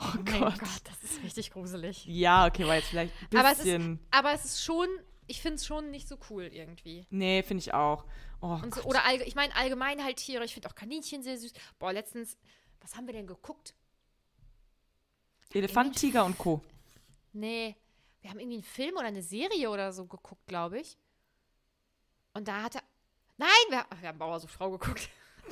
Oh Mein Gott. Gott, das ist richtig gruselig. Ja, okay, war jetzt vielleicht ein Aber es, ist, bisschen. aber es ist schon, ich finde es schon nicht so cool irgendwie. nee, finde ich auch. Oh so, oder ich meine allgemein halt Tiere. Ich finde auch Kaninchen sehr süß. Boah, letztens, was haben wir denn geguckt? Elefant, Tiger und Co. Nee, wir haben irgendwie einen Film oder eine Serie oder so geguckt, glaube ich. Und da hatte. Nein, wir, ach, wir haben Bauer so Frau geguckt. <laughs>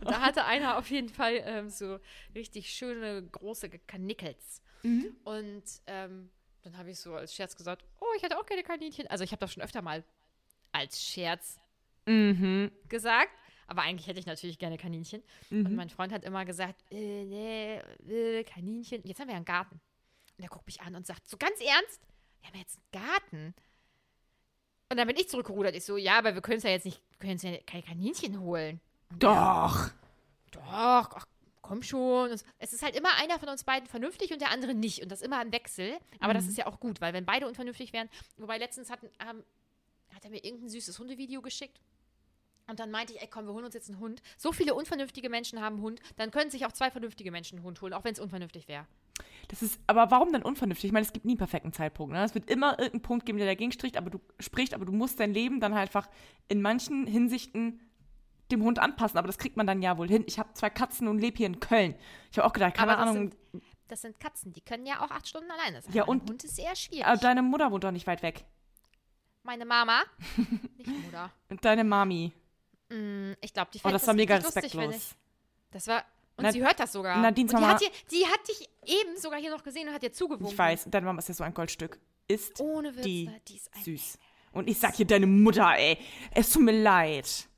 Und da hatte einer auf jeden Fall ähm, so richtig schöne, große Kanickels. Mhm. Und ähm, dann habe ich so als Scherz gesagt, oh, ich hatte auch keine Kaninchen. Also ich habe das schon öfter mal als Scherz Mhm. gesagt. Aber eigentlich hätte ich natürlich gerne Kaninchen. Mhm. Und mein Freund hat immer gesagt, äh, nee, äh, Kaninchen. Jetzt haben wir einen Garten. Und er guckt mich an und sagt, so ganz ernst, wir haben jetzt einen Garten. Und dann bin ich zurückgerudert. Ich so, ja, aber wir können es ja jetzt nicht, können ja keine Kaninchen holen. Doch. Doch, ach, komm schon. Und Es ist halt immer einer von uns beiden vernünftig und der andere nicht. Und das immer im Wechsel. Aber das ist ja auch gut, weil wenn beide unvernünftig wären, wobei letztens hatten, ähm, hat er mir irgendein süßes Hundevideo geschickt. Und dann meinte ich, ey, komm, wir holen uns jetzt einen Hund. So viele unvernünftige Menschen haben einen Hund, dann können sich auch zwei vernünftige Menschen einen Hund holen, auch wenn es unvernünftig wäre. Das ist, aber warum denn unvernünftig? Ich meine, es gibt nie einen perfekten Zeitpunkt. Ne? Es wird immer irgendeinen Punkt geben, der dagegen spricht, aber du spricht, aber du musst dein Leben dann halt einfach in manchen Hinsichten dem Hund anpassen. Aber das kriegt man dann ja wohl hin. Ich habe zwei Katzen und lebe hier in Köln. Ich habe auch gedacht, keine Aber das Ahnung. sind, das sind Katzen, die können ja auch acht Stunden alleine sein. Ja, und- Hund ist eher schwierig. Aber deine Mutter wohnt doch nicht weit weg. Meine Mama, <laughs> nicht Mutter. Und deine Mami. Mm, Ich glaube, die Oh, fände das war mega richtig lustig, respektlos. Das war. Und Na- sie hört das sogar. Nadines und die Mama- hat, dir, die hat dich eben sogar hier noch gesehen und hat dir zugewunken. Ich weiß, deine Mama ist ja so ein Goldstück. Ist Ohne Witz, die? Die ist süß. Und ich sag hier deine Mutter, ey. Es tut mir leid.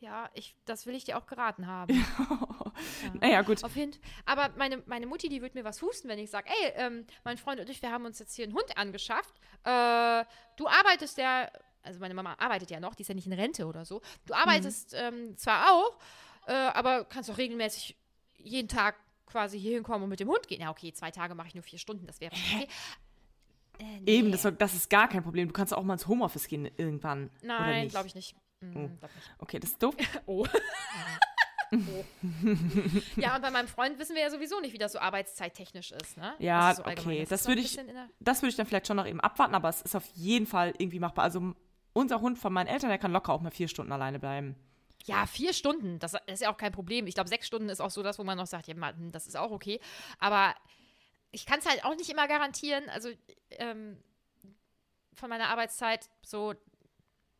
Ja, ich, das will ich dir auch geraten haben. <laughs> Naja, gut. Auf jeden Aber meine, meine Mutti, die wird mir was husten, wenn ich sage, ey, ähm, mein Freund und ich, wir haben uns jetzt hier einen Hund angeschafft. Äh, du arbeitest ja, also meine Mama arbeitet ja noch, die ist ja nicht in Rente oder so. Du arbeitest ähm, zwar auch, äh, aber kannst auch regelmäßig jeden Tag quasi hier hinkommen und mit dem Hund gehen. Ja, okay, zwei Tage mache ich nur vier Stunden, das wäre okay. Äh, nee. Eben, das, das ist gar kein Problem. Du kannst auch mal ins Homeoffice gehen irgendwann. Nein, glaube ich nicht. Mm, Oh. glaub nicht. Okay, das ist doof. <laughs> Oh. oh. <laughs> ja, und bei meinem Freund wissen wir ja sowieso nicht, wie das so arbeitszeittechnisch ist, ne? Ja, so okay. Das noch würde ich, das würde ich dann vielleicht schon noch eben abwarten, aber es ist auf jeden Fall irgendwie machbar. Also unser Hund von meinen Eltern, der kann locker auch mal vier Stunden alleine bleiben. Ja, vier Stunden, das ist ja auch kein Problem. Ich glaube, sechs Stunden ist auch so das, wo man noch sagt, ja, Mann, das ist auch okay. Aber ich kann es halt auch nicht immer garantieren. Also ähm, von meiner Arbeitszeit so,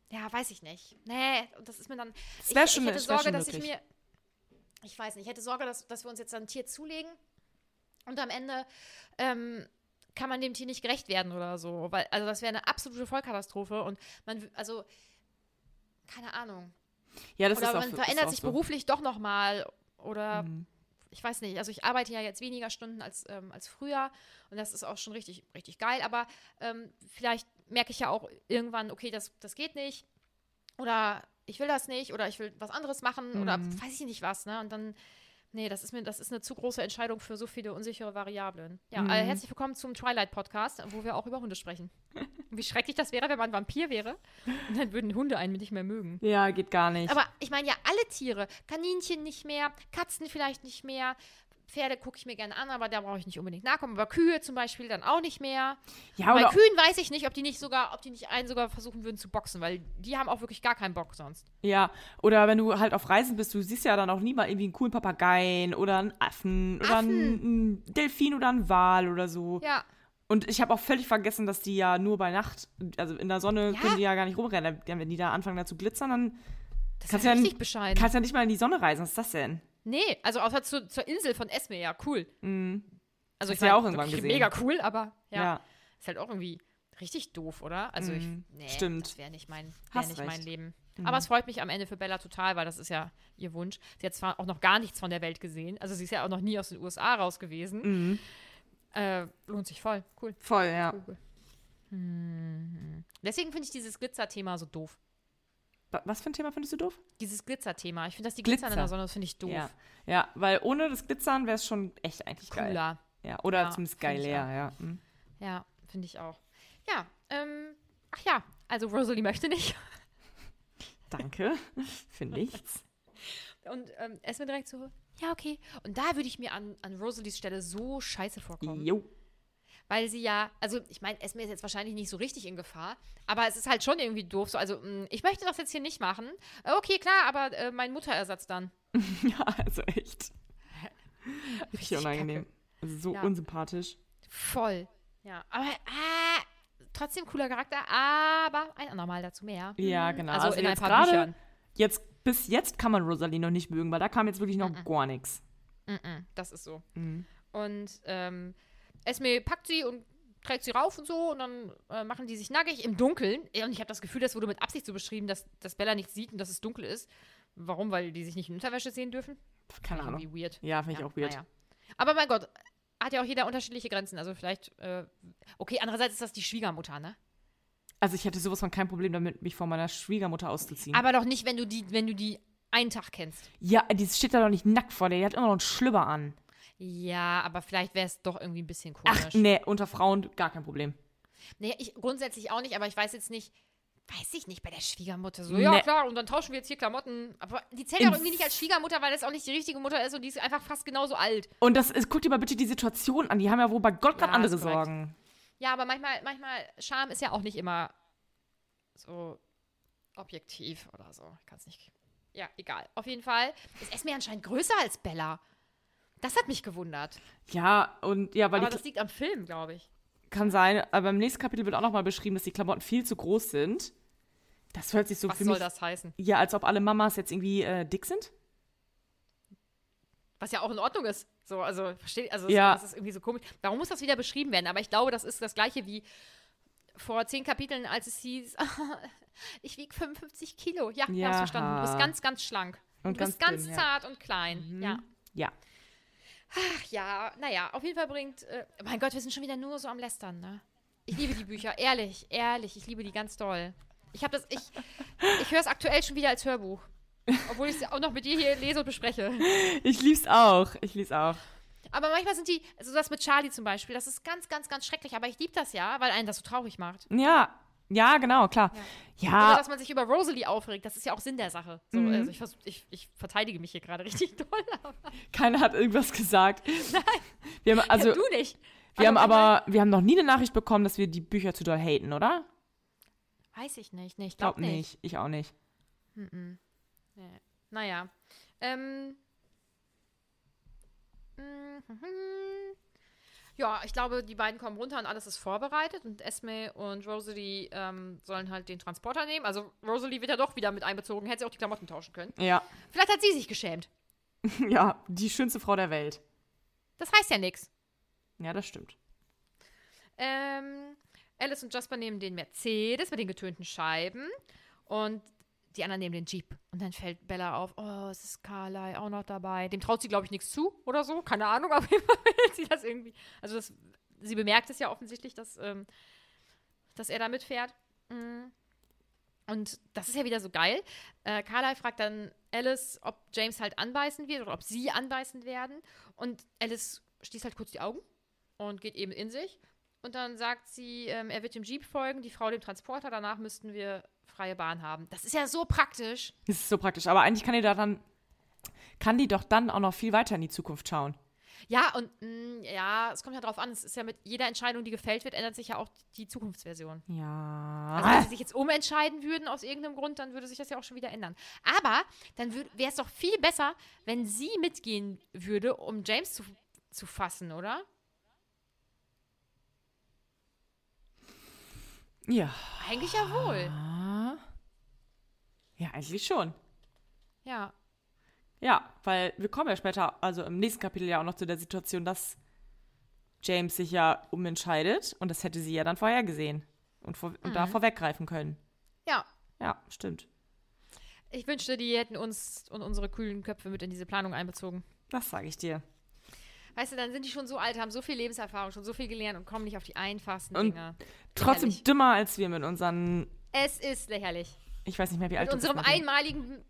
ja, weiß ich nicht. Nee, das ist mir dann. Das ich, schon- ich hätte Sorge, dass ich möglich. mir. Ich weiß nicht, ich hätte Sorge, dass, dass wir uns jetzt ein Tier zulegen und am Ende ähm, kann man dem Tier nicht gerecht werden oder so. Weil, also das wäre eine absolute Vollkatastrophe und man, also, keine Ahnung. Ja, das Oder ist auch, man verändert auch sich so. beruflich doch nochmal. Oder Mhm. ich weiß nicht, also ich arbeite ja jetzt weniger Stunden als, ähm, als früher und das ist auch schon richtig, richtig geil. Aber ähm, vielleicht merke ich ja auch irgendwann, okay, das, das geht nicht. Oder ich will das nicht oder ich will was anderes machen oder Mhm. weiß ich nicht was, ne? Und dann, nee, das ist mir, das ist eine zu große Entscheidung für so viele unsichere Variablen. Ja, Mhm. äh, herzlich willkommen zum Twilight-Podcast, wo wir auch über Hunde sprechen. <laughs> Wie schrecklich das wäre, wenn man ein Vampir wäre. Und <laughs> dann würden Hunde einen nicht mehr mögen. Ja, geht gar nicht. Aber ich meine ja alle Tiere. Kaninchen nicht mehr, Katzen vielleicht nicht mehr. Pferde gucke ich mir gerne an, aber da brauche ich nicht unbedingt nachkommen. Aber Kühe zum Beispiel dann auch nicht mehr. ja, Bei Kühen weiß ich nicht, ob die nicht sogar, ob die nicht einen sogar versuchen würden zu boxen, weil die haben auch wirklich gar keinen Bock sonst. ja, oder wenn du halt auf Reisen bist, du siehst ja dann auch nie mal irgendwie einen coolen Papageien oder einen Affen, oder einen, einen Delfin oder einen Wal oder so. Ja. Und ich habe auch völlig vergessen, dass die ja nur bei Nacht, also in der Sonne Ja. können die ja gar nicht rumrennen. Wenn die da anfangen da zu glitzern, dann Das Kannst ist ja ja richtig bescheiden. kannst ja nicht mal in die Sonne reisen. Was ist das denn? Nee, also außer zu, zur Insel von Esme, ja, cool. Also Hast ich du ja auch irgendwann gesehen. Mega cool, aber ja, Ja. Ist halt auch irgendwie richtig doof, oder? Also ich, Mhm, nee, stimmt. das wäre nicht mein, wär nicht recht. Mhm. mein Leben. Aber es freut mich am Ende für Bella total, weil das ist ja ihr Wunsch. Sie hat zwar auch noch gar nichts von der Welt gesehen, also sie ist ja auch noch nie aus den USA raus gewesen. Mhm. Äh, lohnt sich voll, cool. Voll, ja. cool, cool. Hm. Deswegen finde ich dieses Glitzer-Thema so doof. Wa- Was für ein Thema findest du doof? Dieses Glitzer-Thema. Ich finde, dass die Glitzer in Glitzer. der Sonne, das finde ich doof. Ja. ja, weil ohne das Glitzern wäre es schon echt eigentlich geil. Cooler. Ja, oder Ja, zumindest geiler, ja. Mhm. Ja, finde ich auch. Ja, ähm, ach ja, also Rosalie möchte nicht. <laughs> Danke für nichts. Und ähm, es mir direkt so, ja, okay. Und da würde ich mir an, an Rosalies Stelle so scheiße vorkommen. Jo. Weil sie ja, also ich meine, Esme ist jetzt wahrscheinlich nicht so richtig in Gefahr, aber es ist halt schon irgendwie doof. So, also, mh, ich möchte das jetzt hier nicht machen. Äh, okay, klar, aber äh, mein Mutterersatz dann. <laughs> Ja, also echt. <laughs> Richtig unangenehm. So Ja. unsympathisch. Voll. Ja, aber ah, trotzdem cooler Charakter, aber ein andermal dazu mehr. Ja, genau. Also, Also in ein paar gerade- Büchern. Jetzt, bis jetzt kann man Rosalie noch nicht mögen, weil da kam jetzt wirklich noch gar nichts. Mhm, das ist so. Mhm. Und ähm, Esme packt sie und trägt sie rauf und so und dann äh, machen die sich nackig im Dunkeln. Ja, Und ich habe das Gefühl, das wurde mit Absicht so beschrieben, dass, dass Bella nichts sieht und dass es dunkel ist. Warum? Weil die sich nicht in Unterwäsche sehen dürfen? Keine Ahnung. Irgendwie weird. Ja, finde ich auch weird. naja. Aber mein Gott, hat ja auch jeder unterschiedliche Grenzen. Also vielleicht, äh, okay, andererseits ist das die Schwiegermutter, ne? Also ich hätte sowas von kein Problem damit, mich vor meiner Schwiegermutter auszuziehen. Aber doch nicht, wenn du die, wenn du die einen Tag kennst. ja, die steht da doch nicht nackt vor dir. Die hat immer noch einen Schlüpper an. Ja, aber vielleicht wäre es doch irgendwie ein bisschen komisch. Ach, nee, unter Frauen gar kein Problem. Nee, ich grundsätzlich auch nicht, aber ich weiß jetzt nicht, weiß ich nicht bei der Schwiegermutter so. Ja, Nee. klar, und dann tauschen wir jetzt hier Klamotten. Aber die zählt In- auch irgendwie nicht als Schwiegermutter, weil das auch nicht die richtige Mutter ist und die ist einfach fast genauso alt. Und das ist, guck dir mal bitte die Situation an. Die haben ja wohl bei Gott gerade Ja, andere. Sorgen. Ja, aber manchmal, manchmal, Charme ist ja auch nicht immer so objektiv oder so. Ich kann es nicht. Ja, egal. Auf jeden Fall ist Esme anscheinend größer als Bella. Das hat mich gewundert. Ja, und ja, weil aber das liegt am Film, glaube ich. kann sein, aber im nächsten Kapitel wird auch nochmal beschrieben, dass die Klamotten viel zu groß sind. Das hört sich so Was für soll mich. das heißen? Ja, als ob alle Mamas jetzt irgendwie äh, dick sind. Was ja auch in Ordnung ist. So, also, versteht, also, Ja. das ist irgendwie so komisch. Warum muss das wieder beschrieben werden? Aber ich glaube, das ist das Gleiche wie vor zehn Kapiteln, als es hieß, <laughs> ich wiege 55 Kilo. Ja, wir haben es verstanden. Du bist ganz, ganz schlank. Und du bist ganz ganz dünn, ja. zart und klein. Mhm. Ja. Ja. Ach ja, naja, auf jeden Fall bringt. Äh, mein Gott, wir sind schon wieder nur so am Lästern, ne? Ich liebe die Bücher, ehrlich, ehrlich, ich liebe die ganz doll. Ich habe das, ich, ich höre es aktuell schon wieder als Hörbuch. Obwohl ich es auch noch mit dir hier lese und bespreche. Ich lieb's auch. Ich lieb's auch. Aber manchmal sind die, also das mit Charlie zum Beispiel, das ist ganz, ganz, ganz schrecklich. Aber ich liebe das ja, weil einen das so traurig macht. Ja. Ja, genau, klar. Oder Ja, dass man sich über Rosalie aufregt, das ist ja auch Sinn der Sache. So, Mhm. also ich, vers- ich, ich verteidige mich hier gerade <laughs> richtig doll. Aber keiner hat irgendwas gesagt. <laughs> Nein. Wir haben, also, du nicht. wir haben Also aber, wir haben noch nie eine Nachricht bekommen, dass wir die Bücher zu doll haten, oder? Weiß ich nicht. Nee, ich Glaub glaube nicht. nicht. Ich auch nicht. Naja. Ähm. mhm. Ja, ich glaube, die beiden kommen runter und alles ist vorbereitet. Und Esme und Rosalie ähm, sollen halt den Transporter nehmen. Also Rosalie wird ja doch wieder mit einbezogen. Hätte sie auch die Klamotten tauschen können. Ja. Vielleicht hat sie sich geschämt. <laughs> Ja, die schönste Frau der Welt. Das heißt ja nichts. Ja, das stimmt. Ähm, Alice und Jasper nehmen den Mercedes mit den getönten Scheiben. Und die anderen nehmen den Jeep. Und dann fällt Bella auf, oh, es ist Carly auch noch dabei. Dem traut sie, glaube ich, nichts zu oder so. Keine Ahnung, <laughs> auf jeden Fall will sie das irgendwie. Also das, sie bemerkt es ja offensichtlich, dass, ähm, dass er da mitfährt. Mm. Und das ist ja wieder so geil. Äh, Carly fragt dann Alice, ob James halt anbeißen wird oder ob sie anbeißen werden. Und Alice schließt halt kurz die Augen und geht eben in sich. Und dann sagt sie, ähm, er wird dem Jeep folgen, die Frau dem Transporter. Danach müssten wir freie Bahn haben. Das ist ja so praktisch. Das ist so praktisch. Aber eigentlich kann die da dann, kann die doch dann auch noch viel weiter in die Zukunft schauen. Ja, und mh, ja, es kommt ja drauf an. Es ist ja mit jeder Entscheidung, die gefällt wird, ändert sich ja auch die Zukunftsversion. Ja. Also wenn sie sich jetzt umentscheiden würden aus irgendeinem Grund, dann würde sich das ja auch schon wieder ändern. Aber dann wäre es doch viel besser, wenn sie mitgehen würde, um James zu, zu fassen, oder? ja. Eigentlich ja wohl. Ja, eigentlich schon. Ja. Ja, weil wir kommen ja später, also im nächsten Kapitel ja auch noch zu der Situation, dass James sich ja umentscheidet und das hätte sie ja dann vorher gesehen und, vor, und da vorweggreifen können. Ja. Ja, stimmt. Ich wünschte, die hätten uns und unsere kühlen Köpfe mit in diese Planung einbezogen. Das sage ich dir. Weißt du, dann sind die schon so alt, haben so viel Lebenserfahrung, schon so viel gelernt und kommen nicht auf die einfachsten Und Dinge. Trotzdem Lächerlich. dümmer als wir mit unseren, Es ist lächerlich. Ich weiß nicht mehr, wie alt Mit du bist. unserem einmaligen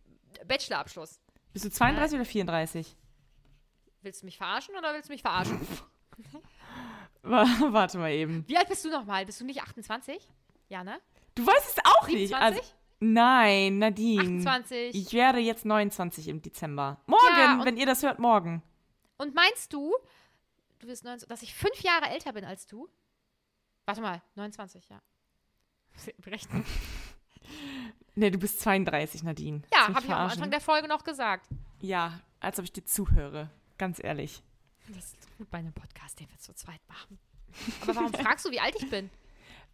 Bachelorabschluss. Bist du 32 oder 34? Willst du mich verarschen oder willst du mich verarschen? <laughs> Wa- Warte mal eben. Wie alt bist du nochmal? Bist du nicht 28? Ja, ne? Du weißt es auch nicht. 27? Also, nein, Nadine. 28. Ich werde jetzt 29 im Dezember. Morgen, Ja, wenn ihr das hört, morgen. Und meinst du, du bist 19, dass ich fünf Jahre älter bin als du? Warte mal, 29, ja. <laughs> Berechnen. Nee, du bist 32, Nadine. Ja, habe ich am. Anfang der Folge noch gesagt. Ja, als ob ich dir zuhöre. Ganz ehrlich. Das ist gut bei einem Podcast, den wir zu zweit machen. Aber warum <laughs> fragst du, wie alt ich bin?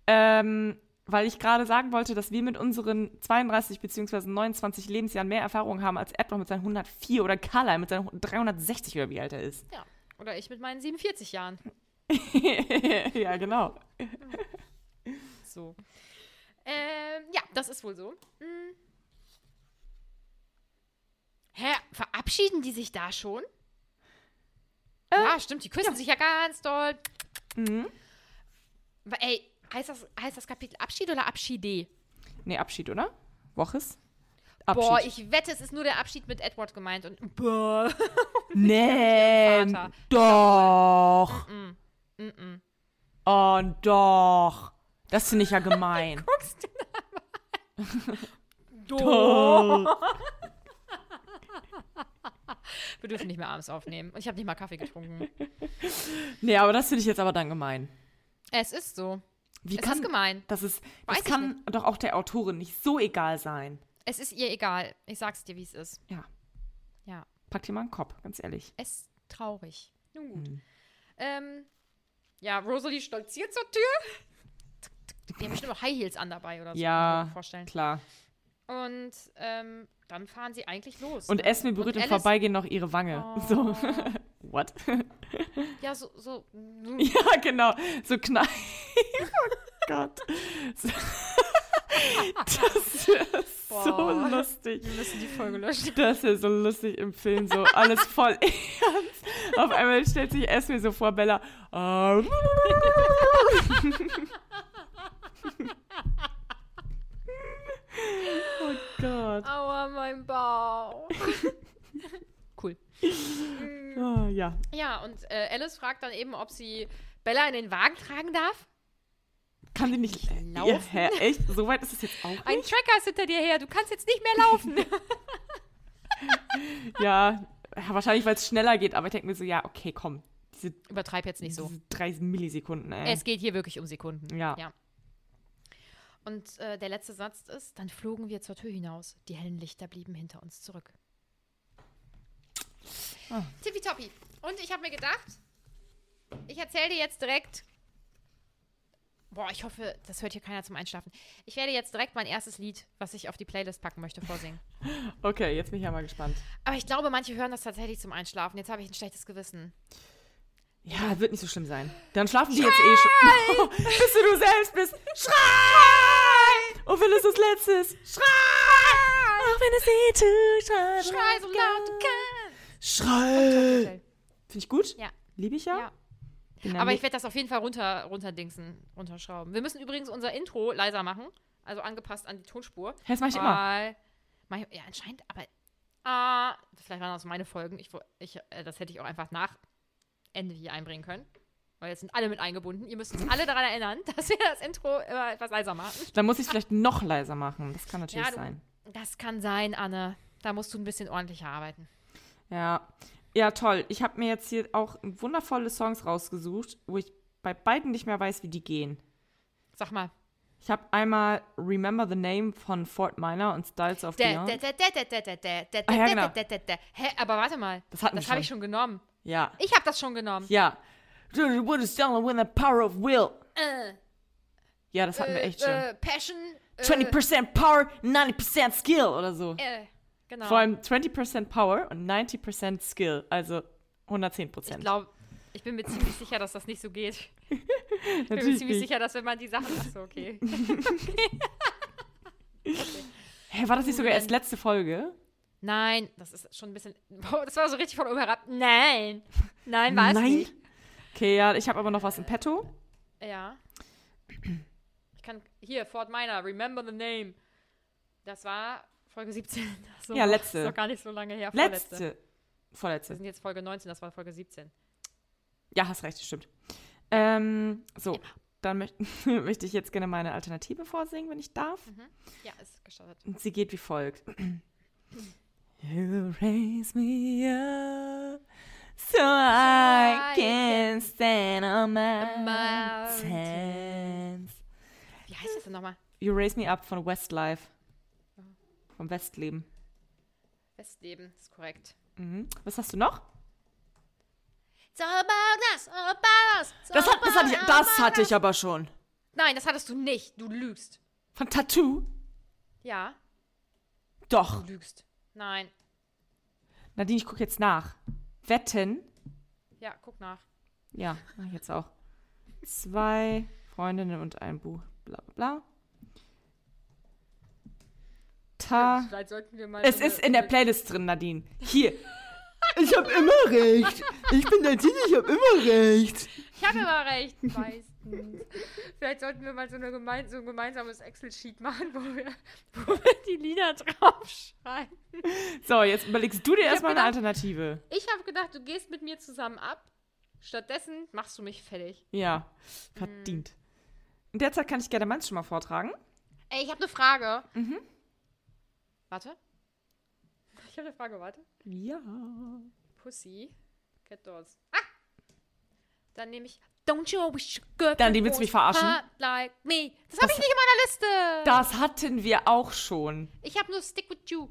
Ähm, weil ich gerade sagen wollte, dass wir mit unseren 32 bzw. 29 Lebensjahren mehr Erfahrung haben als Edward mit seinen 104 oder Carla mit seinen 360 oder wie alt er ist. Ja. Oder ich mit meinen 47 Jahren. <laughs> ja, genau. So. Ähm, ja, das ist wohl so. Hm. Hä, verabschieden die sich da schon? ja, stimmt, die küssen sich ja ganz doll. Mhm. Aber ey, heißt das, heißt das Kapitel Abschied oder Abschiede? Nee, Abschied, oder? Woches? Boah, ich wette, es ist nur der Abschied mit Edward gemeint und boah. <laughs> Nee, doch. Mm, mm. Oh, doch. Das finde ich ja gemein. <laughs> Guckst du Doch. <laughs> Wir dürfen nicht mehr abends aufnehmen. Und ich habe nicht mal Kaffee getrunken. nee, aber das finde ich jetzt aber dann gemein. Es ist so. Wie Es kann ist gemein. Das, ist, Weiß das ich kann doch auch der Autorin nicht so egal sein. Es ist ihr egal. Ich sag's dir, wie es ist. Ja, Ja. pack dir mal einen Kopf, ganz ehrlich. Es ist traurig. Nun gut. Hm. Ähm, ja, Rosalie stolziert zur Tür. Die haben bestimmt auch High Heels an dabei oder so. Ja, klar. Und ähm, dann fahren sie eigentlich los. Und ne? Esme berührt im Alice- Vorbeigehen noch ihre Wange. So. <laughs> What? <laughs> Ja, so, so. <laughs> ja, genau. So knall. oh Gott. So. Das ist so Boah. lustig. Wir müssen die Folge löschen. Das ist so lustig im Film, so alles voll ernst. Auf einmal stellt sich Esme so vor Bella. oh Gott. Aua, mein Bauch. <laughs> cool. Ah, ja. Ja, und äh, Alice fragt dann eben, ob sie Bella in den Wagen tragen darf. Kann die nicht laufen? Ja, echt? So weit ist es jetzt auch Ein nicht? Tracker ist hinter dir her, du kannst jetzt nicht mehr laufen. <laughs> <laughs> Ja, wahrscheinlich, weil es schneller geht. Aber ich denke mir so, ja, okay, komm. Diese, Übertreib jetzt nicht so. diese 30 Millisekunden, ey. Es geht hier wirklich um Sekunden. Ja. ja. Und äh, der letzte Satz ist, dann flogen wir zur Tür hinaus. Die hellen Lichter blieben hinter uns zurück. Ah. Tippitoppi. Und ich habe mir gedacht, ich erzähle dir jetzt direkt. Boah, ich hoffe, das hört hier keiner zum Einschlafen. Ich werde jetzt direkt mein erstes Lied, was ich auf die Playlist packen möchte, vorsingen. <laughs> Okay, jetzt bin ich ja mal gespannt. Aber ich glaube, manche hören das tatsächlich zum Einschlafen. Jetzt habe ich ein schlechtes Gewissen. Ja, wird nicht so schlimm sein. Dann schlafen die jetzt eh schon. <laughs> bis du du selbst bist. Schrei! Und wenn es das Letzte ist. Schrei! Auch wenn es weh tut. Schrei, Schrei so laut du kannst. Schrei! Finde ich gut. Ja. Liebe ich ja. Ja. Aber ich werde das auf jeden Fall runter, runterdingsen, runterschrauben. Wir müssen übrigens unser Intro leiser machen. Also angepasst an die Tonspur. Das mach ich immer. Mach ich- ja, anscheinend, aber ah, vielleicht waren das meine Folgen. Ich, ich, äh, das hätte ich auch einfach nach Ende hier einbringen können. Weil jetzt sind alle mit eingebunden. Ihr müsst uns alle daran erinnern, <laughs> dass wir das Intro immer etwas leiser machen. Dann muss ich vielleicht noch leiser machen. Das kann natürlich ja, du, sein. Das kann sein, Anne. Da musst du ein bisschen ordentlicher arbeiten. Ja. Ja, toll. Ich habe mir jetzt hier auch wundervolle Songs rausgesucht, wo ich bei beiden nicht mehr weiß, wie die gehen. Sag mal. Ich habe einmal Remember the Name von Fort Minor und Styles of Beyond. Ah. Hä, aber warte mal. Das, das habe ich schon genommen. Ja. Ich habe das schon genommen. Ja. What is down with the power of will? Äh, Ja, das hatten wir echt schon. äh, Passion. Äh, 20% Power, 90% Skill oder so. Äh, genau. Vor allem 20% Power und 90% Skill, also 110%. ich glaube, ich bin mir ziemlich sicher, dass das nicht so geht. <laughs> Ich bin mir ziemlich nicht. sicher, dass wenn man die Sachen. Achso, <laughs> okay. Hä, war das nicht sogar erst letzte Folge? Nein, das ist schon ein bisschen. Boah, <laughs> das war so richtig von oben herab. Nein. Nein, war es Nein? nicht. Okay, ja, ich habe aber noch was im Petto. Ja. Ich kann. Hier, Fort Minor, Remember the Name. Das war Folge 17. So, <laughs> Ja, letzte. Ist noch gar nicht so lange her. vorletzte. Letzte. Wir Vorletzte. sind jetzt Folge 19, das war Folge 17. Ja, hast recht, stimmt. Ähm, so, dann möcht <laughs> möchte ich jetzt gerne meine Alternative vorsingen, wenn ich darf. Ja, ist gestartet. Und sie geht wie folgt. <clears throat> You raise me up so I can stand on mountain. mountains. Wie heißt das denn nochmal? You raise me up von Westlife. Vom Westleben. Westleben, ist korrekt. Mhm. Was hast du noch? It's all about us, all about us. it's Das, all hat, das, hatte, ich, das hatte ich aber schon. Nein, das hattest du nicht. Du lügst. Von Tattoo? Ja, Doch. du lügst. Nein. Nadine, ich gucke jetzt nach. Wetten? Ja, guck nach. Ja, mach ich jetzt auch. Zwei Freundinnen und ein Buch. Bla bla bla. Ta. Mal. Es ist in der Playlist drin, Nadine. Hier. Ich hab immer recht. Ich bin Nadine, ich hab immer recht. Ich habe immer recht, meistens. Vielleicht sollten wir mal so, eine gemein, so ein gemeinsames Excel-Sheet machen, wo wir, wo wir die Lieder draufschreiben. So, jetzt überlegst du dir erstmal eine Alternative. Ich habe gedacht, du gehst mit mir zusammen ab. Stattdessen machst du mich fertig. Ja, verdient. In der Zeit kann ich gerne meins schon mal vortragen. Ey, ich habe eine Frage. Warte. Ich habe eine Frage, warte. Ja. Pussy. Cat Dolls. Ah! Dann nehme ich Don't you wish girl Dann, die willst du mich verarschen? like me. Das habe ich nicht in meiner Liste. Das hatten wir auch schon. Ich habe nur Stick with You.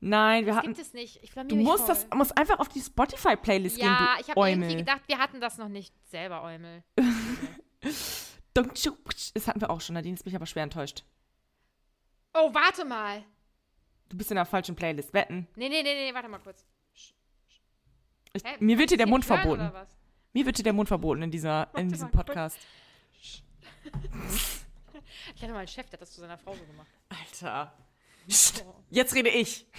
Nein, wir Das hatten. gibt es nicht. Ich Du musst voll. das musst einfach auf die Spotify-Playlist Ja, gehen, ich du habe irgendwie gedacht, wir hatten das noch nicht selber, Eumel. <laughs> Don't you- Das hatten wir auch schon, Nadine ist mich aber schwer enttäuscht. Oh, warte mal. Du bist in der falschen Playlist. Wetten. Nee, nee, nee, nee, warte mal kurz. Ich, Hä, mir wird hier der Mund hören, verboten. Mir wird hier der Mund verboten in, dieser, <laughs> in diesem. Podcast. Ich hatte mal einen Chef, der hat das zu seiner Frau so gemacht. Alter. Psst, jetzt rede ich. <laughs>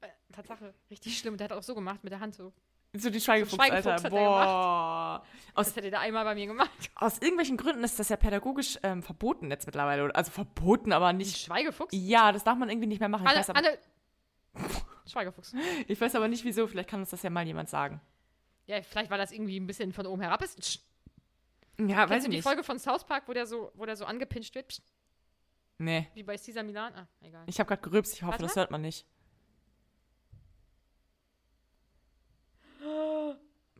Äh, Tatsache, richtig schlimm. Der hat auch so gemacht mit der Hand so. So die Schweigefuchs, Schweigefuchs Alter. er Boah. Aus, Das hätte der einmal bei mir gemacht. <laughs> aus irgendwelchen Gründen ist das ja pädagogisch ähm, verboten jetzt mittlerweile. Also verboten, aber nicht. Schweigefuchs? Ja, das darf man irgendwie nicht mehr machen. Ich Anne, weiß, aber, Anne. <laughs> Schweigefuchs. ich weiß aber nicht wieso. Vielleicht kann uns das ja mal jemand sagen. Ja, vielleicht war das irgendwie ein bisschen von oben herab. Ist. Psst. Ja, weiß Kennst ich du die nicht. Folge von South Park, wo der so, wo der so angepinscht wird? Psst. Nee. Wie bei Caesar Milan? Ah, egal. Ich habe gerade gerülpst. Ich hoffe, Warte das hört man nicht.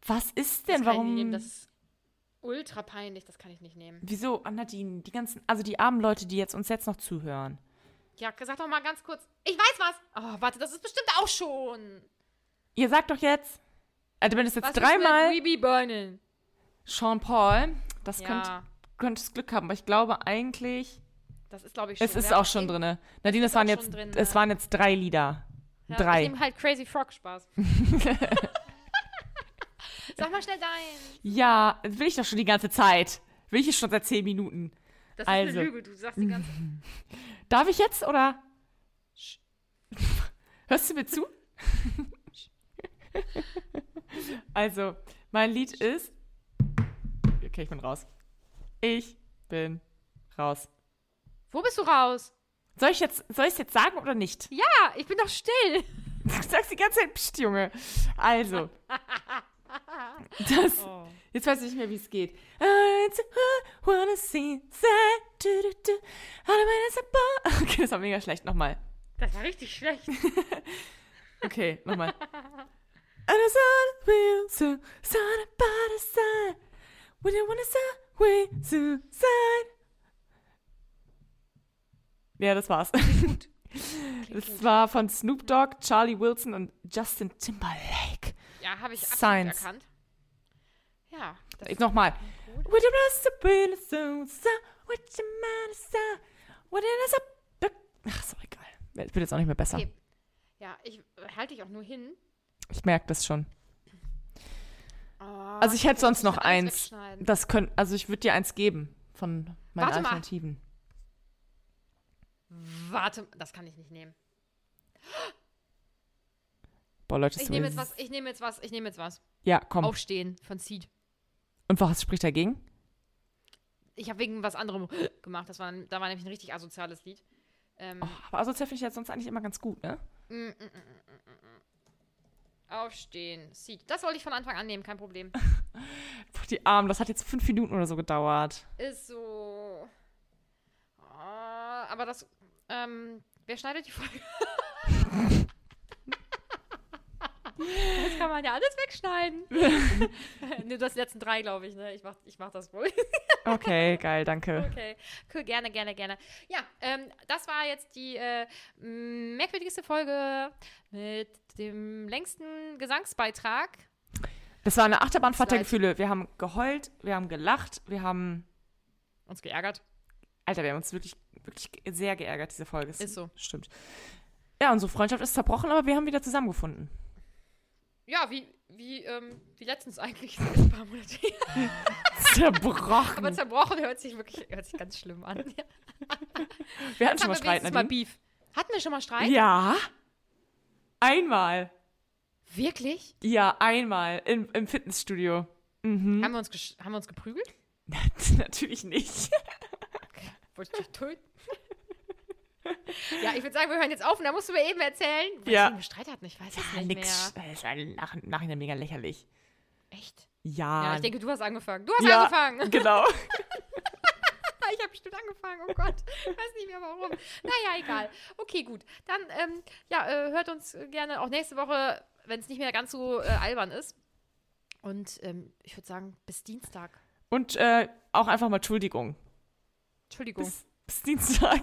Was ist denn? das kann Warum? ich nicht nehmen. Das ist ultra peinlich. Das kann ich nicht nehmen. Wieso, Ah, Nadine, die ganzen, also die armen Leute, die jetzt uns jetzt noch zuhören. Ja, sag doch mal ganz kurz. Ich weiß was. Oh, warte, das ist bestimmt auch schon. Ihr sagt doch jetzt, also wenn es jetzt Was dreimal ist mit We Be Burning? Sean Paul, das Ja, könnte könntest Glück haben, aber ich glaube eigentlich, das ist, glaube ich, schon. es ist auch schon drin. Nadine, es ist waren auch jetzt, schon drin, es waren jetzt drei Lieder. Ja, drei. Ich nehme halt Crazy Frog Spaß. <laughs> Sag mal schnell dein. Ja, das will ich doch schon die ganze Zeit. Will ich schon seit zehn Minuten. Das ist Also. eine Lüge. Du sagst die ganze <laughs> Darf ich jetzt oder? <laughs> Hörst du mir zu? <laughs> also, mein Lied ist. Okay, ich bin raus. Ich bin raus. Wo bist du raus? Soll ich jetzt, soll ich es jetzt sagen oder nicht? Ja, ich bin doch still. Du sagst die ganze Zeit, Psst, Junge. Also. Das, Oh. Jetzt weiß ich nicht mehr, wie es geht. <laughs> Okay, das war mega schlecht. Nochmal. Das war richtig schlecht. <laughs> Okay, nochmal. Ja, das war's. <laughs> Das war von Snoop Dogg, Charlie Wilson und Justin Timberlake. Ja, habe ich absolut Science. erkannt. Ja. Das Jetzt nochmal. What. Ach, so egal. Wird jetzt auch nicht mehr besser. Okay. Ja, ich halte dich auch nur hin. Ich merke das schon. Oh, Also ich hätte sonst noch eins. Das können, also ich würde dir eins geben von meinen Warte mal. Alternativen. Warte, das kann ich nicht nehmen. Boah, Leute, Ich nehme jetzt was, ich nehme jetzt was, ich nehme jetzt was. Ja, komm. Aufstehen von Seed. Und was spricht dagegen? Ich habe wegen was anderem <gasps> gemacht. Das war, da war nämlich ein richtig asoziales Lied. Ähm, Oh, aber asozial finde ich jetzt sonst eigentlich immer ganz gut, ne? Aufstehen. Seed. Das wollte ich von Anfang an nehmen, kein Problem. <laughs> Puh, die Armen, das hat jetzt fünf Minuten oder so gedauert. Ist so. Oh, aber das. Ähm, wer schneidet die Folge? <laughs> das kann man ja alles wegschneiden. <laughs> Nur das letzten drei, glaube ich, ne? Ich mach, ich mach das wohl. <laughs> Okay, geil, danke. Okay, cool, gerne, gerne, gerne. Ja, ähm, das war jetzt die äh, merkwürdigste Folge mit dem längsten Gesangsbeitrag. Das war eine Achterbahnfahrt der. Gefühle. Wir haben geheult, wir haben gelacht, wir haben. Uns geärgert. Alter, wir haben uns wirklich, wirklich sehr geärgert, diese Folge. Es Ist so. Stimmt. Ja, unsere Freundschaft ist zerbrochen, aber wir haben wieder zusammengefunden. Ja, wie, wie, ähm, wie letztens eigentlich. <laughs> Ein paar Monate. Zerbrochen. Aber zerbrochen hört sich wirklich hört sich ganz schlimm an. <laughs> Wir hatten schon mal Streit, wenigstens mal Nadine. Beef. Hatten wir schon mal Streit? Ja. Einmal. Wirklich? Ja, einmal. Im, im Fitnessstudio. Mhm. Haben, wir uns haben wir uns geprügelt? <laughs> Natürlich nicht. Wollte ich dich töten? Ja, ich würde sagen, wir hören jetzt auf und da musst du mir eben erzählen, was Ja. einen Streit hatten. Ich weiß es Ja, nicht nix. mehr. Das war nach, nachher mega lächerlich. Echt? Ja. Ja, ich denke, du hast angefangen. Du hast ja, angefangen. <laughs> Genau. <laughs> Ich habe bestimmt angefangen. Oh Gott. Ich weiß nicht mehr warum. Naja, egal. Okay, gut. Dann, ähm, ja, äh, hört uns gerne auch nächste Woche, wenn es nicht mehr ganz so äh, albern ist. Und ähm, ich würde sagen, bis Dienstag. Und äh, auch einfach mal Entschuldigung. Entschuldigung. Bis, bis Dienstag.